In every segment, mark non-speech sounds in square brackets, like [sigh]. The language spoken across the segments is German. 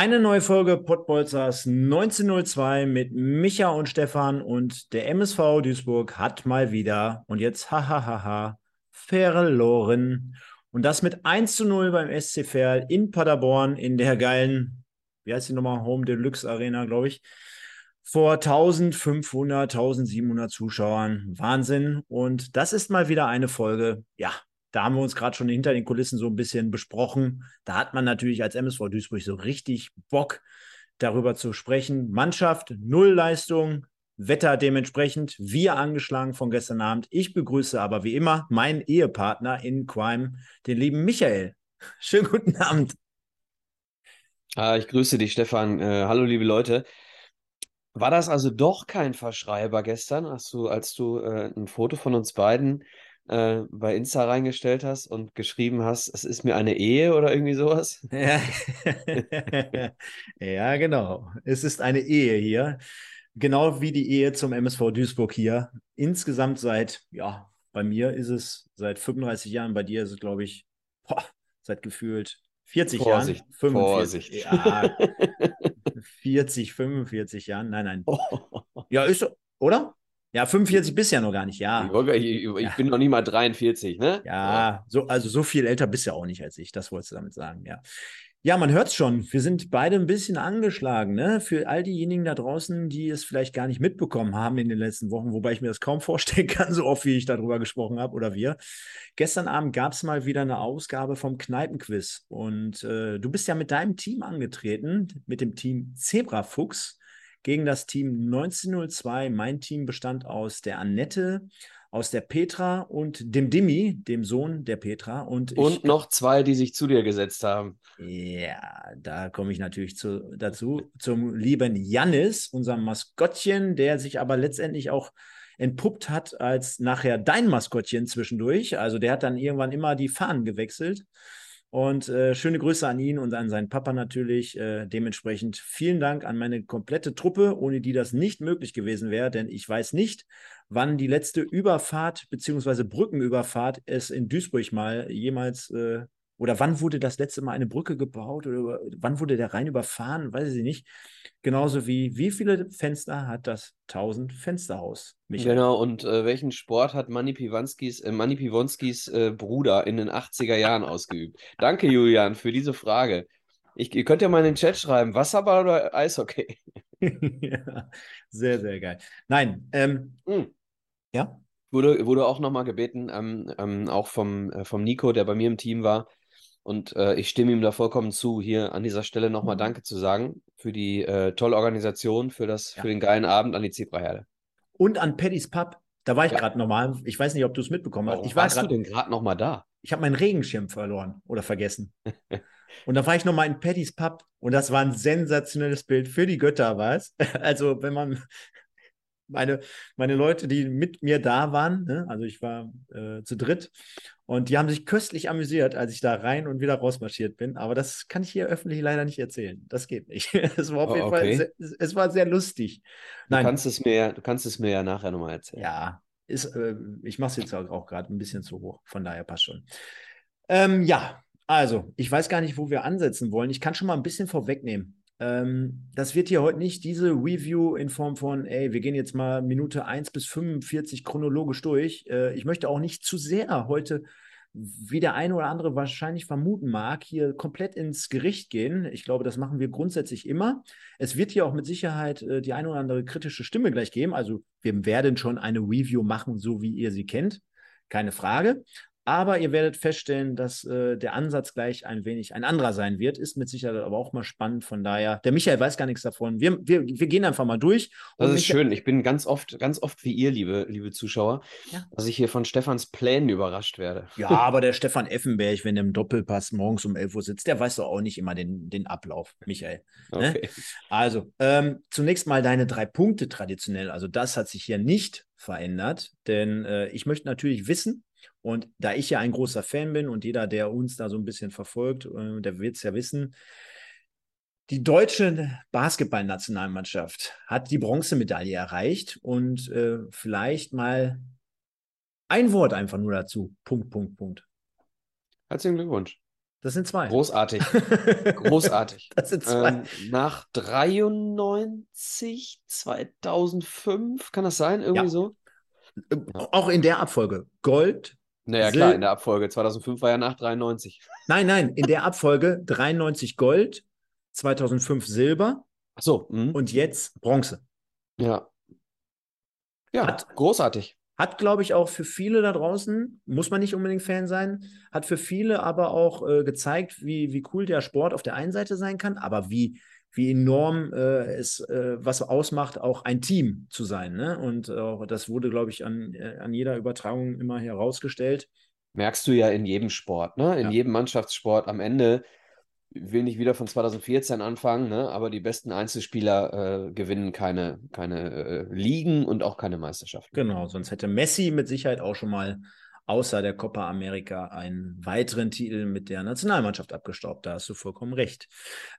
Eine neue Folge Pottbolzers 1902 mit Micha und Stefan und der MSV Duisburg hat mal wieder und jetzt hahaha verloren. Und das mit 1 zu 0 beim SC Verl in Paderborn in der geilen, wie heißt die nochmal, Home Deluxe Arena, glaube ich, vor 1500, 1700 Zuschauern. Wahnsinn. Und das ist mal wieder eine Folge, ja, da haben wir uns gerade schon hinter den Kulissen so ein bisschen besprochen. Da hat man natürlich als MSV Duisburg so richtig Bock, darüber zu sprechen. Mannschaft, Nullleistung, Wetter dementsprechend, wir angeschlagen von gestern Abend. Ich begrüße aber wie immer meinen Ehepartner in Crime, den lieben Michael. [laughs] Schönen guten Abend. Ah, ich grüße dich, Stefan. Äh, hallo, liebe Leute. War das also doch kein Verschreiber gestern, als du, als du äh, ein Foto von uns beiden äh, bei Insta reingestellt hast und geschrieben hast, es ist mir eine Ehe oder irgendwie sowas? [laughs] Ja. [laughs] ja, genau. Es ist eine Ehe hier. Genau wie die Ehe zum MSV Duisburg hier. Insgesamt seit, ja, bei mir ist es seit 35 Jahren, bei dir ist es, glaube ich, boah, seit gefühlt 40 Vorsicht, Jahren. 45. Vorsicht. Ja, [laughs] 40, 45 Jahren. Nein, nein. Ja, ist so, oder? Ja, 45 bist ja noch gar nicht, ja. Ich, ich, ich Ja. bin noch nicht mal 43, ne? Ja, so, also so viel älter bist du ja auch nicht als ich, das wolltest du damit sagen, ja. Ja, man hört es schon, wir sind beide ein bisschen angeschlagen, ne? Für all diejenigen da draußen, die es vielleicht gar nicht mitbekommen haben in den letzten Wochen, wobei ich mir das kaum [laughs] vorstellen kann, so oft wie ich darüber gesprochen habe oder wir. Gestern Abend gab es mal wieder eine Ausgabe vom Kneipenquiz und äh, du bist ja mit deinem Team angetreten, mit dem Team Zebrafuchs gegen das Team 1902. Mein Team bestand aus der Annette, aus der Petra und dem Dimmi, dem Sohn der Petra. Und, ich, Und noch zwei, die sich zu dir gesetzt haben. Ja, da komme ich natürlich zu, dazu. Zum lieben Jannis, unserem Maskottchen, der sich aber letztendlich auch entpuppt hat als nachher dein Maskottchen zwischendurch. Also der hat dann irgendwann immer die Fahnen gewechselt. Und äh, schöne Grüße an ihn und an seinen Papa natürlich. Äh, dementsprechend vielen Dank an meine komplette Truppe, ohne die das nicht möglich gewesen wäre, denn ich weiß nicht, wann die letzte Überfahrt bzw. Brückenüberfahrt es in Duisburg mal jemals äh, oder wann wurde das letzte Mal eine Brücke gebaut oder wann wurde der Rhein überfahren, weiß ich nicht. Genauso wie wie viele Fenster hat das 1000 Fensterhaus? Michael? Genau, und äh, welchen Sport hat Manny Piwanskis, äh, Manny Piwonskis äh, Bruder in den 80er Jahren ausgeübt? Danke, Julian, für diese Frage. Ich, ihr könnt ja mal in den Chat schreiben, Wasserball oder Eishockey? [laughs] [laughs] ja, sehr, sehr geil. Nein, ähm, Hm. ja. Wurde, wurde auch nochmal gebeten, ähm, ähm, auch vom, äh, vom Nico, der bei mir im Team war. Und äh, ich stimme ihm da vollkommen zu, hier an dieser Stelle nochmal Mhm. Danke zu sagen für die äh, tolle Organisation, für das, Ja. für den geilen Abend an die Zebraherde. Und an Paddy's Pub, da war ich Ja. gerade nochmal. Ich weiß nicht, ob du es mitbekommen hast. Warum Ich war warst du gerade, denn gerade nochmal da? ich habe meinen Regenschirm verloren oder vergessen. [laughs] Und da war ich nochmal in Paddy's Pub und das war ein sensationelles Bild für die Götter, war es. [laughs] Also, wenn man meine, meine Leute, die mit mir da waren, ne? also ich war äh, zu dritt und die haben sich köstlich amüsiert, als ich da rein und wieder rausmarschiert bin. Aber das kann ich hier öffentlich leider nicht erzählen. Das geht nicht. [laughs] Es war auf Oh, jeden okay. Fall sehr, es war sehr lustig. Du Nein, kannst es mir, ja- du kannst es mir ja nachher nochmal erzählen. ja, ist, äh, ich mache es jetzt auch, auch gerade ein bisschen zu hoch, von daher passt schon. Ähm, ja, also, ich weiß gar nicht, wo wir ansetzen wollen. Ich kann schon mal ein bisschen vorwegnehmen. Ähm, das wird hier heute nicht diese Review in Form von, ey, wir gehen jetzt mal Minute 1 bis 45 chronologisch durch. Äh, ich möchte auch nicht zu sehr heute, wie der eine oder andere wahrscheinlich vermuten mag, hier komplett ins Gericht gehen. Ich glaube, das machen wir grundsätzlich immer. Es wird hier auch mit Sicherheit äh, die eine oder andere kritische Stimme gleich geben. Also wir werden schon eine Review machen, so wie ihr sie kennt. Keine Frage. Aber ihr werdet feststellen, dass äh, der Ansatz gleich ein wenig ein anderer sein wird. Ist mit Sicherheit aber auch mal spannend. Von daher, der Michael weiß gar nichts davon. Wir, wir, wir gehen einfach mal durch. Das ist Michael- schön. Ich bin ganz oft, ganz oft wie ihr, liebe, liebe Zuschauer, Ja. dass ich hier von Stefans Plänen überrascht werde. Ja, aber der Stefan Effenberg, wenn der im Doppelpass morgens um 11 Uhr sitzt, der weiß doch auch nicht immer den, den Ablauf, Michael. Ne? Okay. Also, ähm, zunächst mal deine drei Punkte traditionell. Also, das hat sich hier nicht verändert, denn äh, ich möchte natürlich wissen, und da ich ja ein großer Fan bin und jeder, der uns da so ein bisschen verfolgt, äh, der wird es ja wissen, die deutsche Basketballnationalmannschaft hat die Bronzemedaille erreicht und äh, vielleicht mal ein Wort einfach nur dazu. Punkt, Punkt, Punkt. Herzlichen Glückwunsch. Das sind zwei. Großartig. Großartig. [laughs] Das sind zwei. Ähm, nach 93, 2005, kann das sein? Irgendwie Ja. so? Auch in der Abfolge. Gold. Naja, Sil- klar, in der Abfolge. 2005 war ja nach 93. Nein, nein, in der Abfolge 93 Gold, 2005 Silber Ach so. mhm. und jetzt Bronze. Ja. Ja, Hat- großartig. Hat, glaube ich, auch für viele da draußen, muss man nicht unbedingt Fan sein, hat für viele aber auch äh, gezeigt, wie, wie cool der Sport auf der einen Seite sein kann, aber wie, wie enorm äh, es äh, was ausmacht, auch ein Team zu sein. Ne? Und äh, das wurde, glaube ich, an, äh, an jeder Übertragung immer herausgestellt. Merkst du ja in jedem Sport, ne? In Ja. jedem Mannschaftssport am Ende. Ich will nicht wieder von 2014 anfangen, ne? Aber die besten Einzelspieler äh, gewinnen keine, keine äh, Ligen und auch keine Meisterschaften. Genau, sonst hätte Messi mit Sicherheit auch schon mal außer der Copa America einen weiteren Titel mit der Nationalmannschaft abgestaubt. Da hast du vollkommen recht.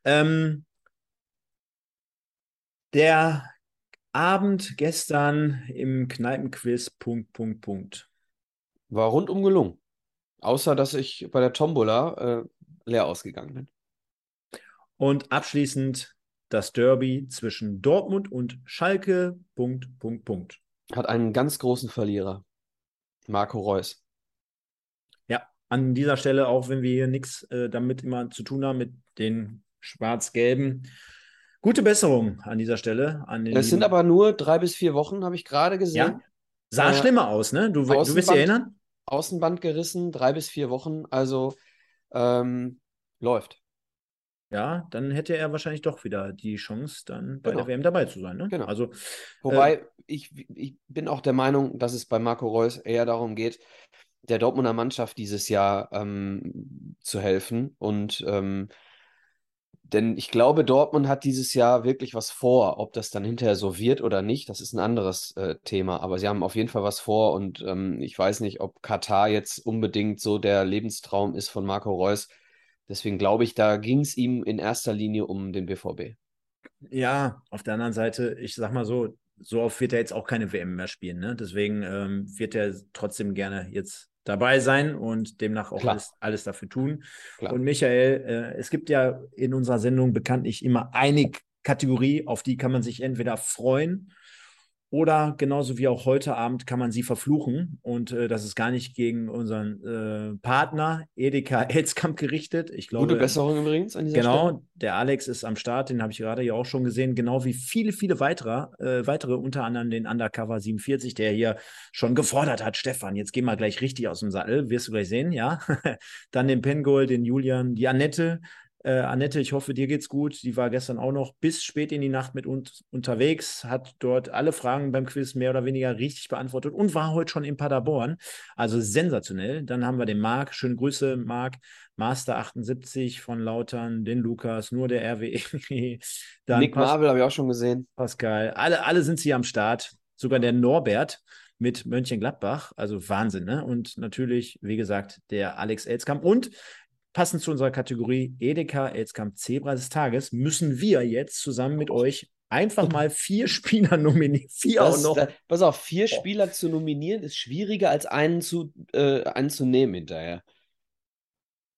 Ähm, der Abend gestern im Kneipenquiz, Punkt, Punkt, Punkt. War rundum gelungen. Außer, dass ich bei der Tombola äh, leer ausgegangen bin. Und abschließend das Derby zwischen Dortmund und Schalke, Punkt, Punkt, Punkt. Hat einen ganz großen Verlierer. Marco Reus. Ja, an dieser Stelle, auch wenn wir hier nichts äh, damit immer zu tun haben, mit den Schwarz-Gelben. Gute Besserung an dieser Stelle. An den Es sind aber nur drei bis vier Wochen, habe ich gerade gesehen. ja, sah Äh, schlimmer aus, ne? Du, du wirst dich Außenband- erinnern? Außenband gerissen, drei bis vier Wochen. Also ähm, läuft. Ja, dann hätte er wahrscheinlich doch wieder die Chance, dann bei Genau. der WM dabei zu sein. Ne? Genau. Also, Wobei ich, ich bin auch der Meinung, dass es bei Marco Reus eher darum geht, der Dortmunder Mannschaft dieses Jahr ähm, zu helfen. Und ähm, denn ich glaube, Dortmund hat dieses Jahr wirklich was vor. Ob das dann hinterher so wird oder nicht, das ist ein anderes äh, Thema. Aber sie haben auf jeden Fall was vor. Und ähm, ich weiß nicht, ob Katar jetzt unbedingt so der Lebenstraum ist von Marco Reus. Deswegen glaube ich, da ging es ihm in erster Linie um den BVB. ja, auf der anderen Seite, ich sag mal so, so oft wird er jetzt auch keine WM mehr spielen. Ne? Deswegen ähm, wird er trotzdem gerne jetzt dabei sein und demnach auch alles, alles dafür tun. Klar. Und Michael, äh, es gibt ja in unserer Sendung bekanntlich immer eine Kategorie, auf die kann man sich entweder freuen oder genauso wie auch heute Abend kann man sie verfluchen. Und äh, das ist gar nicht gegen unseren äh, Partner Edeka [laughs] Elskamp gerichtet. Ich glaube, Gute Besserung übrigens an dieser Genau, Stelle. der Alex ist am Start, den habe ich gerade ja auch schon gesehen, genau wie viele, viele weitere, äh, weitere, unter anderem den Undercover 47, der hier schon gefordert hat, Stefan, jetzt geh mal gleich richtig aus dem Sattel, wirst du gleich sehen, ja. [laughs] Dann den Pengol, den Julian, die Annette. Äh, Annette, ich hoffe, dir geht's gut. Die war gestern auch noch bis spät in die Nacht mit uns unterwegs, hat dort alle Fragen beim Quiz mehr oder weniger richtig beantwortet und war heute schon in Paderborn. Also sensationell. Dann haben wir den Marc. Schöne Grüße, Marc. Master 78 von Lautern, den Lukas, nur der RWE. [laughs] Dann Nick Pas Marvel habe ich auch schon gesehen. Pascal. Alle, alle sind sie am Start. Sogar der Norbert mit Mönchengladbach. Also Wahnsinn, ne? Und natürlich, wie gesagt, der Alex Elskamp. Und passend zu unserer Kategorie Edeka Elskamp Zebra des Tages müssen wir jetzt zusammen mit euch einfach mal vier Spieler [laughs] nominieren. Vier Das, auch noch. da, pass auf, vier Oh. Spieler zu nominieren ist schwieriger als einen zu, äh, einen zu nehmen hinterher.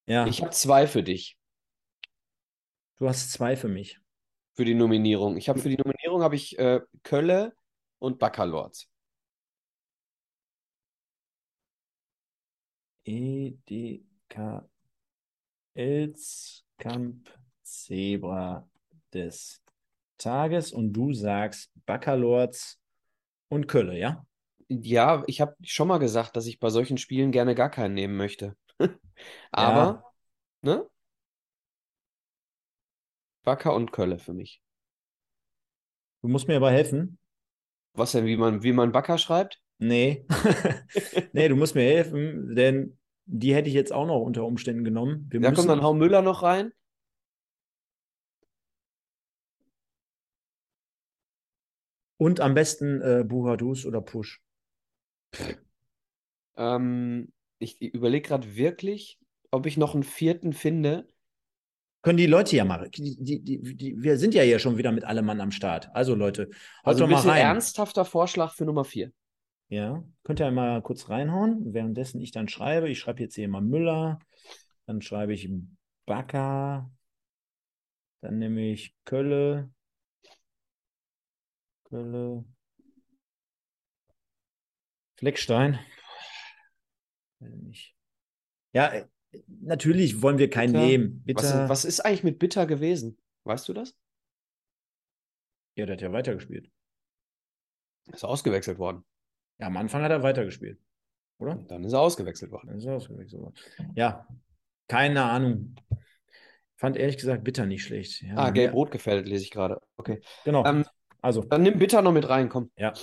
ja, Ich habe zwei für dich, du hast zwei für mich. für die Nominierung. Ich habe für die Nominierung habe ich äh, Kölle und Baccalords. Edeka Elskamp Zebra des Tages und du sagst Baccalords und Kölle, ja? Ja, ich habe schon mal gesagt, dass ich bei solchen Spielen gerne gar keinen nehmen möchte. [laughs] Aber, ne? Wacker und Kölle für mich. Du musst mir aber helfen. Was denn, wie man, wie man Backer schreibt? Nee. [laughs] nee, du musst mir helfen, denn die hätte ich jetzt auch noch unter Umständen genommen. Wir Da müssen, kommt dann Hau Müller noch rein. und am besten äh, Buhadus oder Push. Ähm, ich überlege gerade wirklich, ob ich noch einen vierten finde. Können die Leute ja mal. Die, die, die, wir sind ja hier schon wieder mit allem Mann am Start. Also Leute, haut Also doch ein mal rein. ernsthafter Vorschlag für Nummer vier. Ja, könnt ihr mal kurz reinhauen, währenddessen ich dann schreibe. Ich schreibe jetzt hier mal Müller, dann schreibe ich Backer, dann nehme ich Kölle, Kölle, Fleckstein. Ja, äh, natürlich wollen wir keinen Bitter. nehmen. Was, Bitter. was ist eigentlich mit Bitter gewesen? Weißt du das? Ja, der hat ja weitergespielt. Ist ausgewechselt worden. Ja, am Anfang hat er weitergespielt, oder? Und dann ist er ausgewechselt worden. Dann ist er ausgewechselt worden. Ja, keine Ahnung. Fand ehrlich gesagt Bitter nicht schlecht. Ja, Ah, gelb-rot gefällt, lese ich gerade. Okay. Genau. Ähm, also, Dann nimm Bitter noch mit rein, komm. ja.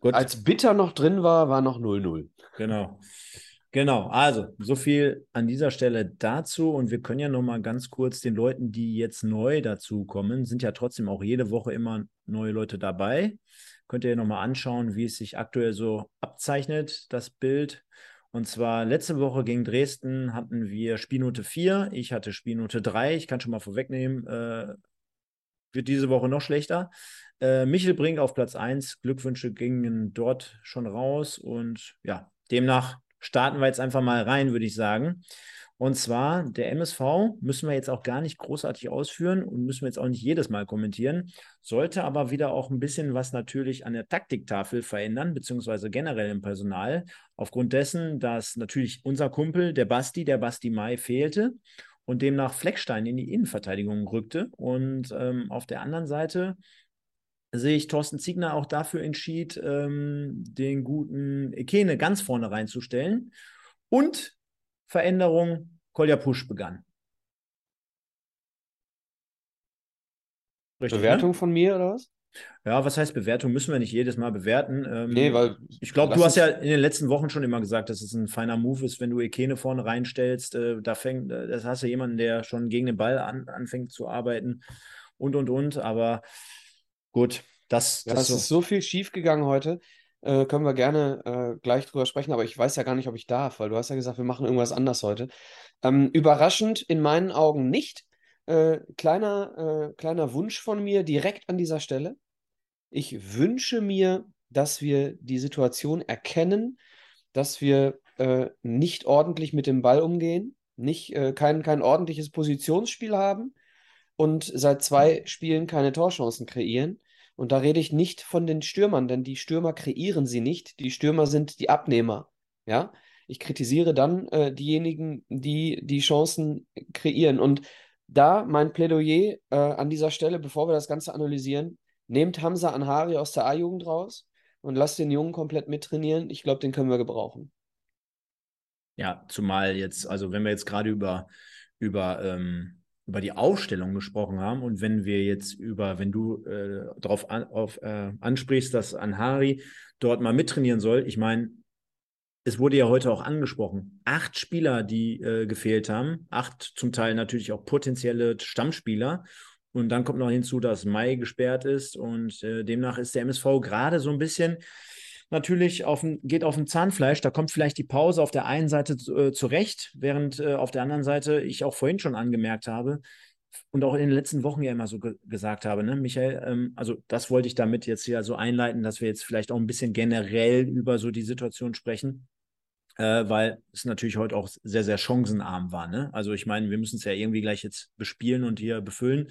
Gut. Als Bitter noch drin war, war noch 0-0. Genau. Genau, also so viel an dieser Stelle dazu und wir können ja noch mal ganz kurz den Leuten, die jetzt neu dazu kommen, sind ja trotzdem auch jede Woche immer neue Leute dabei. Könnt ihr noch mal anschauen, wie es sich aktuell so abzeichnet, das Bild. Und zwar letzte Woche gegen Dresden hatten wir Spielnote 4, ich hatte Spielnote 3. Ich kann schon mal vorwegnehmen, äh, wird diese Woche noch schlechter. Äh, Michel Brink auf Platz 1. Glückwünsche gingen dort schon raus. Und ja, demnach starten wir jetzt einfach mal rein, würde ich sagen. Und zwar der MSV müssen wir jetzt auch gar nicht großartig ausführen und müssen wir jetzt auch nicht jedes Mal kommentieren. Sollte aber wieder auch ein bisschen was natürlich an der Taktiktafel verändern, beziehungsweise generell im Personal. Aufgrund dessen, dass natürlich unser Kumpel, der Basti, der Basti Mai, fehlte und demnach Fleckstein in die Innenverteidigung rückte. Und ähm, auf der anderen Seite sehe ich Thorsten Ziegner auch dafür entschied, ähm, den guten Ekene ganz vorne reinzustellen. Und Veränderung, Kolja Pusch begann. Richtig, Bewertung Ne? von mir oder was? Ja, was heißt Bewertung? Müssen wir nicht jedes Mal bewerten. Ähm, Nee, weil ich glaube, du hast ja in den letzten Wochen schon immer gesagt, dass es ein feiner Move ist, wenn du Ekene vorne reinstellst. Äh, da fängt, äh, das hast du jemanden, der schon gegen den Ball an, anfängt zu arbeiten und und und. Aber gut, das, Ja, das ist so viel schief gegangen heute. Äh, können wir gerne äh, gleich drüber sprechen, aber ich weiß ja gar nicht, ob ich darf, weil du hast ja gesagt, wir machen irgendwas anders heute. Ähm, überraschend in meinen Augen nicht. Äh, kleiner, äh, kleiner Wunsch von mir direkt an dieser Stelle. Ich wünsche mir, dass wir die Situation erkennen, dass wir äh, nicht ordentlich mit dem Ball umgehen, nicht, äh, kein, kein ordentliches Positionsspiel haben und seit zwei Spielen keine Torchancen kreieren. Und da rede ich nicht von den Stürmern, denn die Stürmer kreieren sie nicht. Die Stürmer sind die Abnehmer. Ja, ich kritisiere dann äh, diejenigen, die die Chancen kreieren. Und da mein Plädoyer äh, an dieser Stelle, bevor wir das Ganze analysieren, nehmt Hamza Anhari aus der A-Jugend raus und lasst den Jungen komplett mittrainieren. Ich glaube, den können wir gebrauchen. Ja, zumal jetzt, also wenn wir jetzt gerade über, über, ähm, über die Aufstellung gesprochen haben. Und wenn wir jetzt über, wenn du äh, darauf an, äh, ansprichst, dass Anhari dort mal mittrainieren soll, ich meine, es wurde ja heute auch angesprochen, acht Spieler, die äh, gefehlt haben, acht zum Teil natürlich auch potenzielle Stammspieler. Und dann kommt noch hinzu, dass Mai gesperrt ist. Und äh, demnach ist der MSV gerade so ein bisschen natürlich auf dem, geht auf dem Zahnfleisch. Da kommt vielleicht die Pause auf der einen Seite äh, zurecht, während äh, auf der anderen Seite ich auch vorhin schon angemerkt habe und auch in den letzten Wochen ja immer so ge gesagt habe, ne, Michael, ähm, also das wollte ich damit jetzt ja so einleiten, dass wir jetzt vielleicht auch ein bisschen generell über so die Situation sprechen. Äh, weil es natürlich heute auch sehr, sehr chancenarm war. Ne? Also ich meine, wir müssen es ja irgendwie gleich jetzt bespielen und hier befüllen.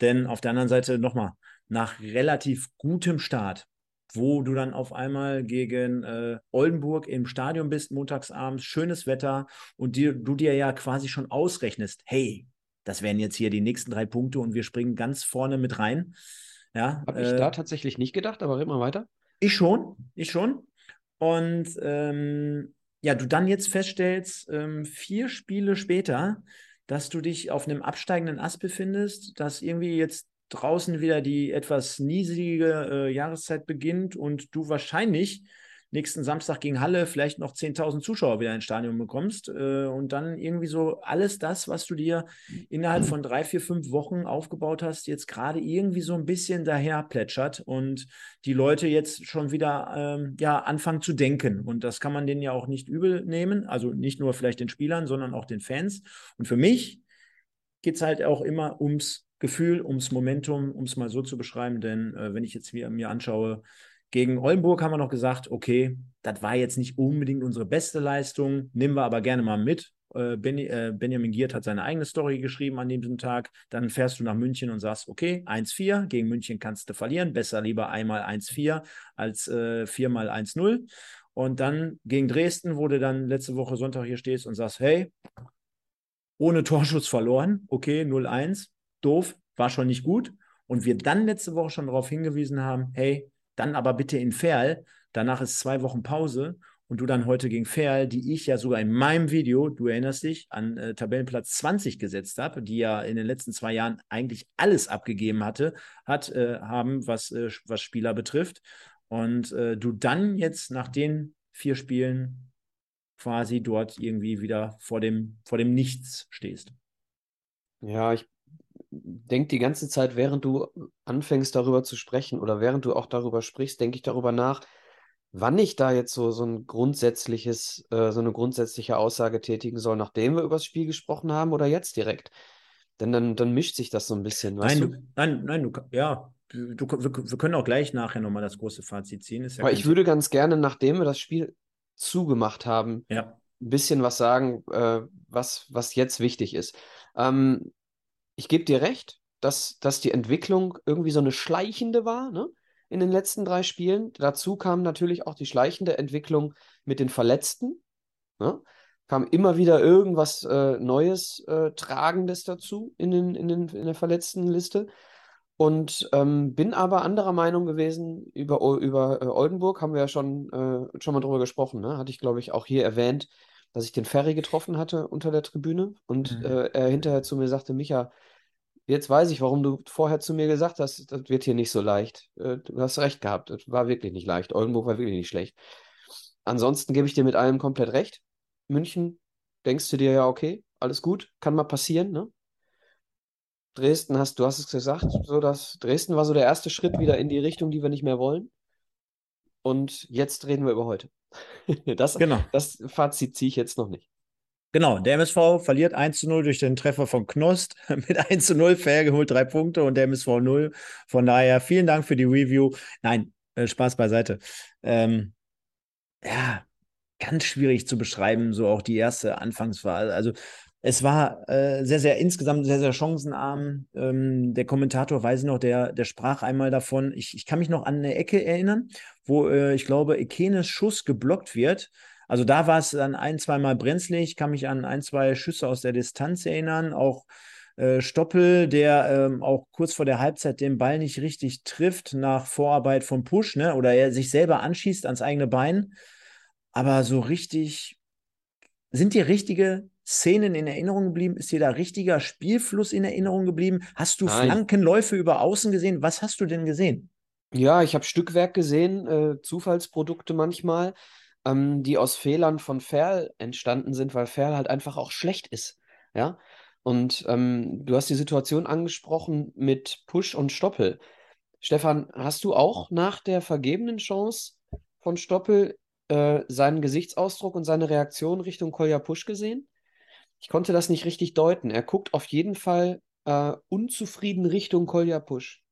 Denn auf der anderen Seite nochmal, nach relativ gutem Start, wo du dann auf einmal gegen äh, Oldenburg im Stadion bist, montagsabends, schönes Wetter und dir, du dir ja quasi schon ausrechnest, hey, das wären jetzt hier die nächsten drei Punkte und wir springen ganz vorne mit rein. Ja, Habe ich äh, da tatsächlich nicht gedacht, aber red mal weiter. ich schon, ich schon. Und ähm, ja, du dann jetzt feststellst, ähm, vier Spiele später, dass du dich auf einem absteigenden Ast befindest, dass irgendwie jetzt draußen wieder die etwas niedrige äh, Jahreszeit beginnt und du wahrscheinlich nächsten Samstag gegen Halle vielleicht noch 10.000 Zuschauer wieder ins Stadion bekommst äh, und dann irgendwie so alles das, was du dir innerhalb von drei, vier, fünf Wochen aufgebaut hast, jetzt gerade irgendwie so ein bisschen daher plätschert und die Leute jetzt schon wieder ähm, ja, anfangen zu denken. Und das kann man denen ja auch nicht übel nehmen, also nicht nur vielleicht den Spielern, sondern auch den Fans. Und für mich geht es halt auch immer ums Gefühl, ums Momentum, um es mal so zu beschreiben, denn äh, wenn ich jetzt mir anschaue, gegen Oldenburg haben wir noch gesagt, okay, das war jetzt nicht unbedingt unsere beste Leistung, nehmen wir aber gerne mal mit. Äh, Benny, äh, Benjamin Giert hat seine eigene Story geschrieben an diesem Tag. Dann fährst du nach München und sagst, okay, 1-4, gegen München kannst du verlieren. Besser lieber einmal 1-4 als äh, viermal 1-0. Und dann gegen Dresden, wo du dann letzte Woche Sonntag hier stehst und sagst, hey, ohne Torschuss verloren, okay, 0-1, doof, war schon nicht gut. Und wir dann letzte Woche schon darauf hingewiesen haben, hey, dann aber bitte in Ferl. Danach ist zwei Wochen Pause und du dann heute gegen Ferl, die ich ja sogar in meinem Video, du erinnerst dich, an äh, Tabellenplatz 20 gesetzt habe, die ja in den letzten zwei Jahren eigentlich alles abgegeben hatte, hat, äh, haben, was, äh, was Spieler betrifft. Und äh, du dann jetzt nach den vier Spielen quasi dort irgendwie wieder vor dem, vor dem Nichts stehst. Ja, ich denke die ganze Zeit, während du anfängst darüber zu sprechen oder während du auch darüber sprichst, denke ich darüber nach, wann ich da jetzt so, so ein grundsätzliches, äh, so eine grundsätzliche Aussage tätigen soll, nachdem wir über das Spiel gesprochen haben oder jetzt direkt. Denn dann, dann mischt sich das so ein bisschen, nein, du? du? Nein, nein, du, ja, du, wir, wir können auch gleich nachher nochmal das große Fazit ziehen. Ja Aber ich würde ganz gerne, nachdem wir das Spiel zugemacht haben, ja. ein bisschen was sagen, äh, was, was jetzt wichtig ist. Ähm, ich gebe dir recht, dass, dass die Entwicklung irgendwie so eine schleichende war, ne? In den letzten drei Spielen. Dazu kam natürlich auch die schleichende Entwicklung mit den Verletzten. Ne? Kam immer wieder irgendwas äh, Neues, äh, Tragendes dazu in, den, in, den, in der Verletztenliste. Und ähm, bin aber anderer Meinung gewesen über, über äh, Oldenburg, haben wir ja schon, äh, schon mal drüber gesprochen. Ne? Hatte ich, glaube ich, auch hier erwähnt, dass ich den Ferry getroffen hatte unter der Tribüne und mhm. äh, er hinterher zu mir sagte, Micha, Jetzt weiß ich, warum du vorher zu mir gesagt hast, das wird hier nicht so leicht. Äh, du hast recht gehabt, das war wirklich nicht leicht. Oldenburg war wirklich nicht schlecht. Ansonsten gebe ich dir mit allem komplett recht. München, denkst du dir ja, okay, alles gut, kann mal passieren, ne? Dresden hast, du hast es gesagt, so dass Dresden war so der erste Schritt wieder in die Richtung, die wir nicht mehr wollen. Und jetzt reden wir über heute. [laughs] Das, genau. das Fazit ziehe ich jetzt noch nicht. Genau, der MSV verliert 1 zu 0 durch den Treffer von Knost. [laughs] Mit 1 zu 0 fair geholt drei Punkte und der MSV 0. Von daher vielen Dank für die Review. Nein, äh, Spaß beiseite. Ähm, ja, ganz schwierig zu beschreiben, so auch die erste Anfangsphase. Also es war äh, sehr, sehr insgesamt sehr, sehr chancenarm. Ähm, der Kommentator, weiß ich noch, der, der sprach einmal davon. Ich, ich kann mich noch an eine Ecke erinnern, wo äh, ich glaube, Ekenes Schuss geblockt wird also da war es dann ein, zweimal brenzlig. Kann mich an ein, zwei Schüsse aus der Distanz erinnern. Auch äh, Stoppel, der ähm, auch kurz vor der Halbzeit den Ball nicht richtig trifft nach Vorarbeit vom Push, ne? Oder er sich selber anschießt ans eigene Bein. Aber so richtig, sind dir richtige Szenen in Erinnerung geblieben? Ist dir da richtiger Spielfluss in Erinnerung geblieben? Hast du Nein. Flankenläufe über Außen gesehen? Was hast du denn gesehen? Ja, ich habe Stückwerk gesehen, äh, Zufallsprodukte manchmal ähm, die aus Fehlern von Ferl entstanden sind, weil Ferl halt einfach auch schlecht ist. Ja. Und ähm, du hast die Situation angesprochen mit Push und Stoppel. Stefan, hast du auch nach der vergebenen Chance von Stoppel äh, seinen Gesichtsausdruck und seine Reaktion Richtung Kolja Push gesehen? Ich konnte das nicht richtig deuten. Er guckt auf jeden Fall äh, unzufrieden Richtung Kolja Push.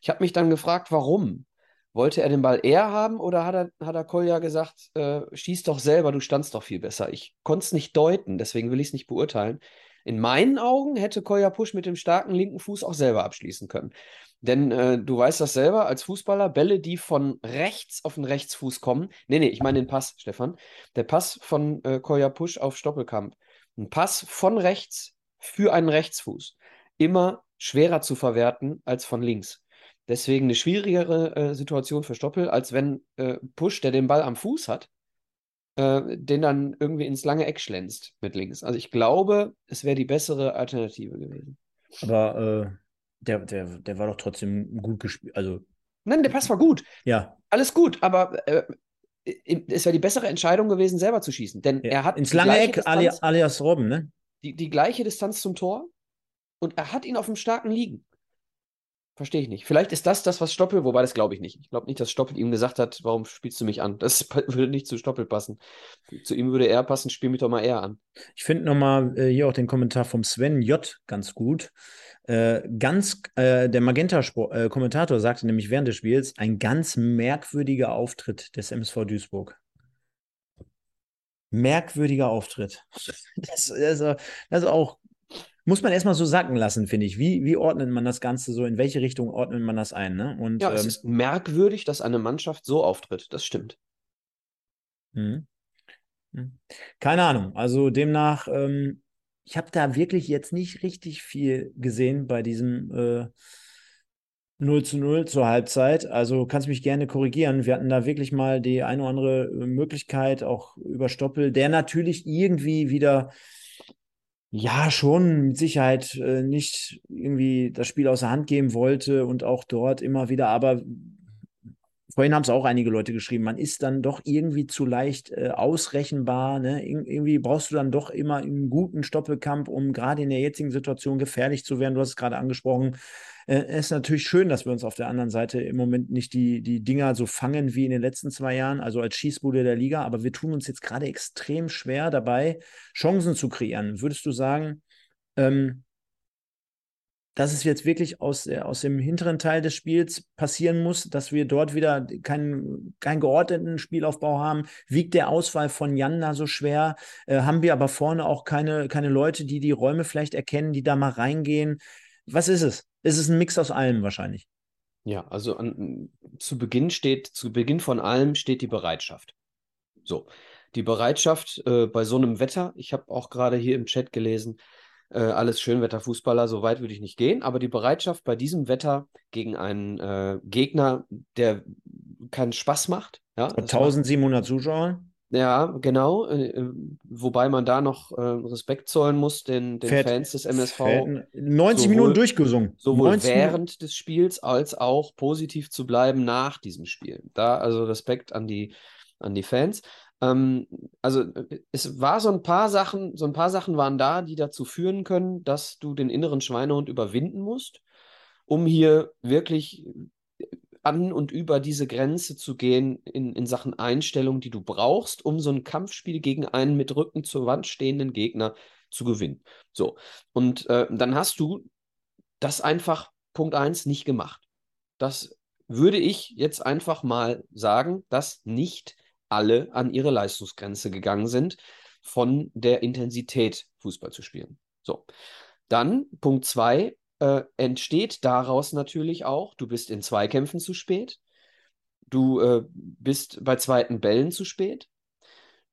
Ich habe mich dann gefragt, warum. Wollte er den Ball eher haben oder hat er, hat er Kolja gesagt, äh, schieß doch selber, du standst doch viel besser? Ich konnte es nicht deuten, deswegen will ich es nicht beurteilen. In meinen Augen hätte Kolja Pusch mit dem starken linken Fuß auch selber abschließen können. Denn äh, du weißt das selber als Fußballer, Bälle, die von rechts auf den Rechtsfuß kommen. Nee, nee, ich meine den Pass, Stefan. Der Pass von äh, Kolja Pusch auf Stoppelkamp. Ein Pass von rechts für einen Rechtsfuß. Immer schwerer zu verwerten als von links. Deswegen eine schwierigere äh, Situation für Stoppel, als wenn äh, Push, der den Ball am Fuß hat, äh, den dann irgendwie ins lange Eck schlänzt mit links. Also ich glaube, es wäre die bessere Alternative gewesen. Aber äh, der, der, der war doch trotzdem gut gespielt. Also, Nein, der Pass war gut. ja, Alles gut, aber äh, es wäre die bessere Entscheidung gewesen, selber zu schießen. Denn ja. er hat ins lange Eck Distanz, alias Robben, ne? die, die gleiche Distanz zum Tor und er hat ihn auf dem starken Liegen. Verstehe ich nicht. Vielleicht ist das das, was Stoppel, wobei das glaube ich nicht. Ich glaube nicht, dass Stoppel ihm gesagt hat, warum spielst du mich an? Das [laughs] würde nicht zu Stoppel passen. Zu ihm würde er passen, spiel mich doch mal eher an. Ich finde nochmal äh, hier auch den Kommentar vom Sven J. ganz gut. Äh, ganz, äh, der Magenta-Kommentator sagte nämlich während des Spiels, ein ganz merkwürdiger Auftritt des MSV Duisburg. Merkwürdiger Auftritt. [laughs] Das, also, das auch, muss man erstmal so sacken lassen, finde ich. Wie, wie ordnet man das Ganze so? In welche Richtung ordnet man das ein? Ne? Und, Ja, es ähm, ist merkwürdig, dass eine Mannschaft so auftritt. Das stimmt. Mhm. Keine Ahnung. Also demnach, ähm, ich habe da wirklich jetzt nicht richtig viel gesehen bei diesem äh, 0 zu 0 zur Halbzeit. Also kannst mich gerne korrigieren. Wir hatten da wirklich mal die eine oder andere Möglichkeit, auch über Stoppel, der natürlich irgendwie wieder, ja, schon mit Sicherheit äh, nicht irgendwie das Spiel aus der Hand geben wollte und auch dort immer wieder, aber Vorhin haben es auch einige Leute geschrieben, man ist dann doch irgendwie zu leicht äh, ausrechenbar. Ne? Ir irgendwie brauchst du dann doch immer einen guten Stoppelkampf, um gerade in der jetzigen Situation gefährlich zu werden. Du hast es gerade angesprochen. Äh, es ist natürlich schön, dass wir uns auf der anderen Seite im Moment nicht die, die Dinger so fangen wie in den letzten zwei Jahren, also als Schießbude der Liga, aber wir tun uns jetzt gerade extrem schwer dabei, Chancen zu kreieren. Würdest du sagen, ähm, dass es jetzt wirklich aus, äh, aus dem hinteren Teil des Spiels passieren muss, dass wir dort wieder keinen, keinen geordneten Spielaufbau haben. Wiegt der Auswahl von Jan da so schwer? Äh, haben wir aber vorne auch keine, keine Leute, die die Räume vielleicht erkennen, die da mal reingehen? Was ist es? Ist es ein Mix aus allem wahrscheinlich? Ja, also an, zu Beginn steht, zu Beginn von allem steht die Bereitschaft. So, die Bereitschaft äh, bei so einem Wetter, ich habe auch gerade hier im Chat gelesen, äh, alles Schönwetterfußballer, so weit würde ich nicht gehen, aber die Bereitschaft bei diesem Wetter gegen einen äh, Gegner, der keinen Spaß macht, ja, das macht 1700 Zuschauer? ja, genau. Äh, äh, wobei man da noch äh, Respekt zollen muss den, den Fährt- Fans des MSV, fährt 90 sowohl- Minuten durchgesungen. sowohl 90 Minuten. während des Spiels als auch positiv zu bleiben nach diesem Spiel. Da also Respekt an die, an die Fans. Ähm, also es war so ein paar Sachen, so ein paar Sachen waren da, die dazu führen können, dass du den inneren Schweinehund überwinden musst, um hier wirklich an und über diese Grenze zu gehen in, in Sachen Einstellung, die du brauchst, um so ein Kampfspiel gegen einen mit Rücken zur Wand stehenden Gegner zu gewinnen. So, und äh, dann hast du das einfach, Punkt eins nicht gemacht. Das würde ich jetzt einfach mal sagen, dass nicht alle an ihre Leistungsgrenze gegangen sind, von der Intensität Fußball zu spielen. So, dann Punkt zwei äh, entsteht daraus natürlich auch, du bist in Zweikämpfen zu spät, du äh, bist bei zweiten Bällen zu spät,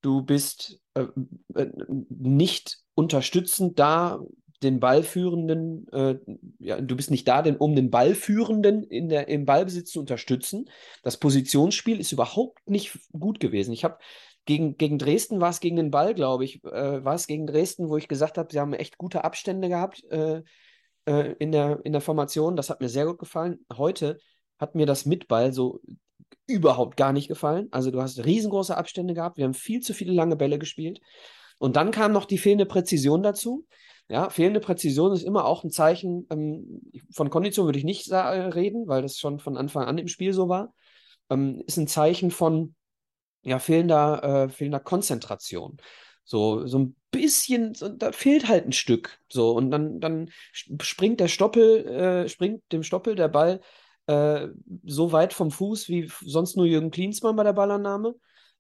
du bist äh, äh, nicht unterstützend da, den Ballführenden, äh, ja, du bist nicht da, denn, um den Ballführenden in der, im Ballbesitz zu unterstützen. Das Positionsspiel ist überhaupt nicht gut gewesen. Ich habe gegen, gegen Dresden war es gegen den Ball, glaube ich, äh, war es gegen Dresden, wo ich gesagt habe, sie haben echt gute Abstände gehabt äh, äh, in der, in der Formation. Das hat mir sehr gut gefallen. Heute hat mir das mit Ball so überhaupt gar nicht gefallen. Also du hast riesengroße Abstände gehabt. Wir haben viel zu viele lange Bälle gespielt. Und dann kam noch die fehlende Präzision dazu. Ja, fehlende Präzision ist immer auch ein Zeichen, ähm, von Kondition würde ich nicht äh, reden, weil das schon von Anfang an im Spiel so war. Ähm, ist ein Zeichen von ja, fehlender, äh, fehlender Konzentration. So, so ein bisschen, so, da fehlt halt ein Stück. So, und dann, dann springt der Stoppel, äh, springt dem Stoppel der Ball äh, so weit vom Fuß wie sonst nur Jürgen Klinsmann bei der Ballannahme.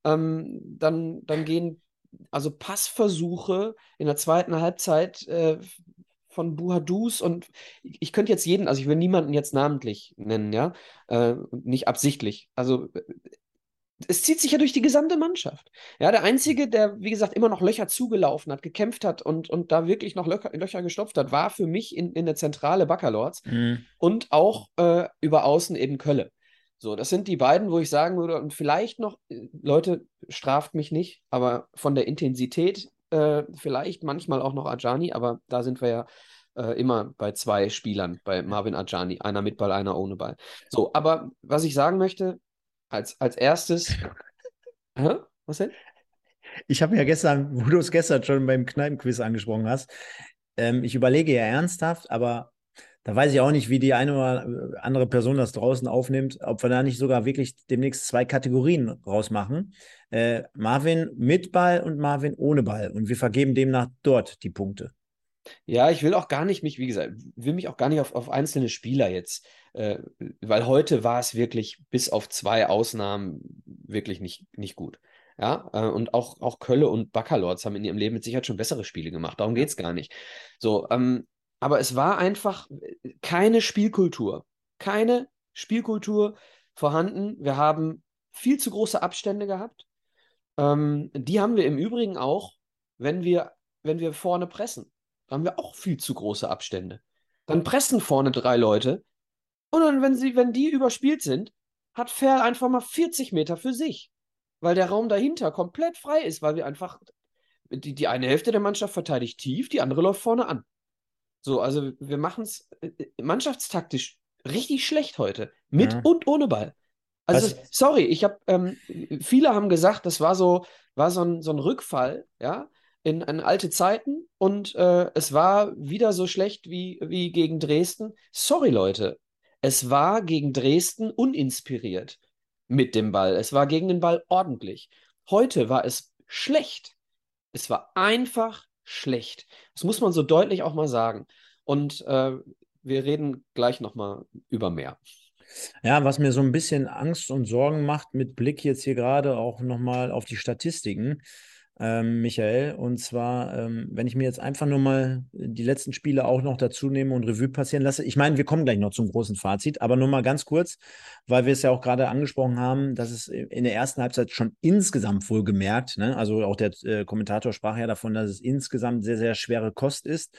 Ähm, dann, dann gehen also Passversuche in der zweiten Halbzeit äh, von Buhadus und ich, könnte jetzt jeden, also ich will niemanden jetzt namentlich nennen, ja, äh, nicht absichtlich. Also äh, es zieht sich ja durch die gesamte Mannschaft. Ja, der Einzige, der, wie gesagt, immer noch Löcher zugelaufen hat, gekämpft hat und, und da wirklich noch Löcher, Löcher gestopft hat, war für mich in, in der Zentrale Baccalords mhm. und auch äh, über Außen eben Kölle. So, das sind die beiden, wo ich sagen würde, und vielleicht noch, äh, Leute, straft mich nicht, aber von der Intensität äh, vielleicht manchmal auch noch Ajani, aber da sind wir ja äh, immer bei zwei Spielern, bei Marvin Ajani, einer mit Ball, einer ohne Ball. So, aber was ich sagen möchte, als, als erstes. [laughs] Hä? Was denn? Ich habe ja gestern, wo du es gestern schon beim Kneipenquiz angesprochen hast, ähm, ich überlege ja ernsthaft, aber da weiß ich auch nicht, wie die eine oder andere Person das draußen aufnimmt, ob wir da nicht sogar wirklich demnächst zwei Kategorien rausmachen. Äh, Marvin mit Ball und Marvin ohne Ball. Und wir vergeben demnach dort die Punkte. Ja, ich will auch gar nicht mich, wie gesagt, will mich auch gar nicht auf, auf einzelne Spieler jetzt, äh, weil heute war es wirklich bis auf zwei Ausnahmen wirklich nicht, nicht gut. Ja, äh, und auch, auch Kölle und Baccalords haben in ihrem Leben mit Sicherheit schon bessere Spiele gemacht. Darum geht es gar nicht. So, ähm, aber es war einfach keine Spielkultur. Keine Spielkultur vorhanden. Wir haben viel zu große Abstände gehabt. Ähm, die haben wir im Übrigen auch, wenn wir, wenn wir vorne pressen. Da haben wir auch viel zu große Abstände. Dann pressen vorne drei Leute und dann, wenn, sie, wenn die überspielt sind, hat Ferl einfach mal 40 Meter für sich. Weil der Raum dahinter komplett frei ist, weil wir einfach. Die, die eine Hälfte der Mannschaft verteidigt tief, die andere läuft vorne an. So, also wir machen es äh, äh, mannschaftstaktisch richtig schlecht heute. Mit ja. und ohne Ball. Also, Was? sorry, ich habe, ähm, viele haben gesagt, das war so, war so ein, so ein Rückfall, ja in, in alte Zeiten und äh, es war wieder so schlecht wie, wie gegen Dresden. Sorry, Leute, es war gegen Dresden uninspiriert mit dem Ball. Es war gegen den Ball ordentlich. Heute war es schlecht. Es war einfach schlecht. Das muss man so deutlich auch mal sagen. Und äh, wir reden gleich nochmal über mehr. Ja, was mir so ein bisschen Angst und Sorgen macht, mit Blick jetzt hier gerade auch nochmal auf die Statistiken, ähm, Michael. Und zwar, ähm, wenn ich mir jetzt einfach nur mal die letzten Spiele auch noch dazu nehme und Revue passieren lasse. Ich meine, wir kommen gleich noch zum großen Fazit, aber nur mal ganz kurz, weil wir es ja auch gerade angesprochen haben, dass es in der ersten Halbzeit schon insgesamt wohl gemerkt, ne? also auch der äh, Kommentator sprach ja davon, dass es insgesamt sehr, sehr schwere Kost ist.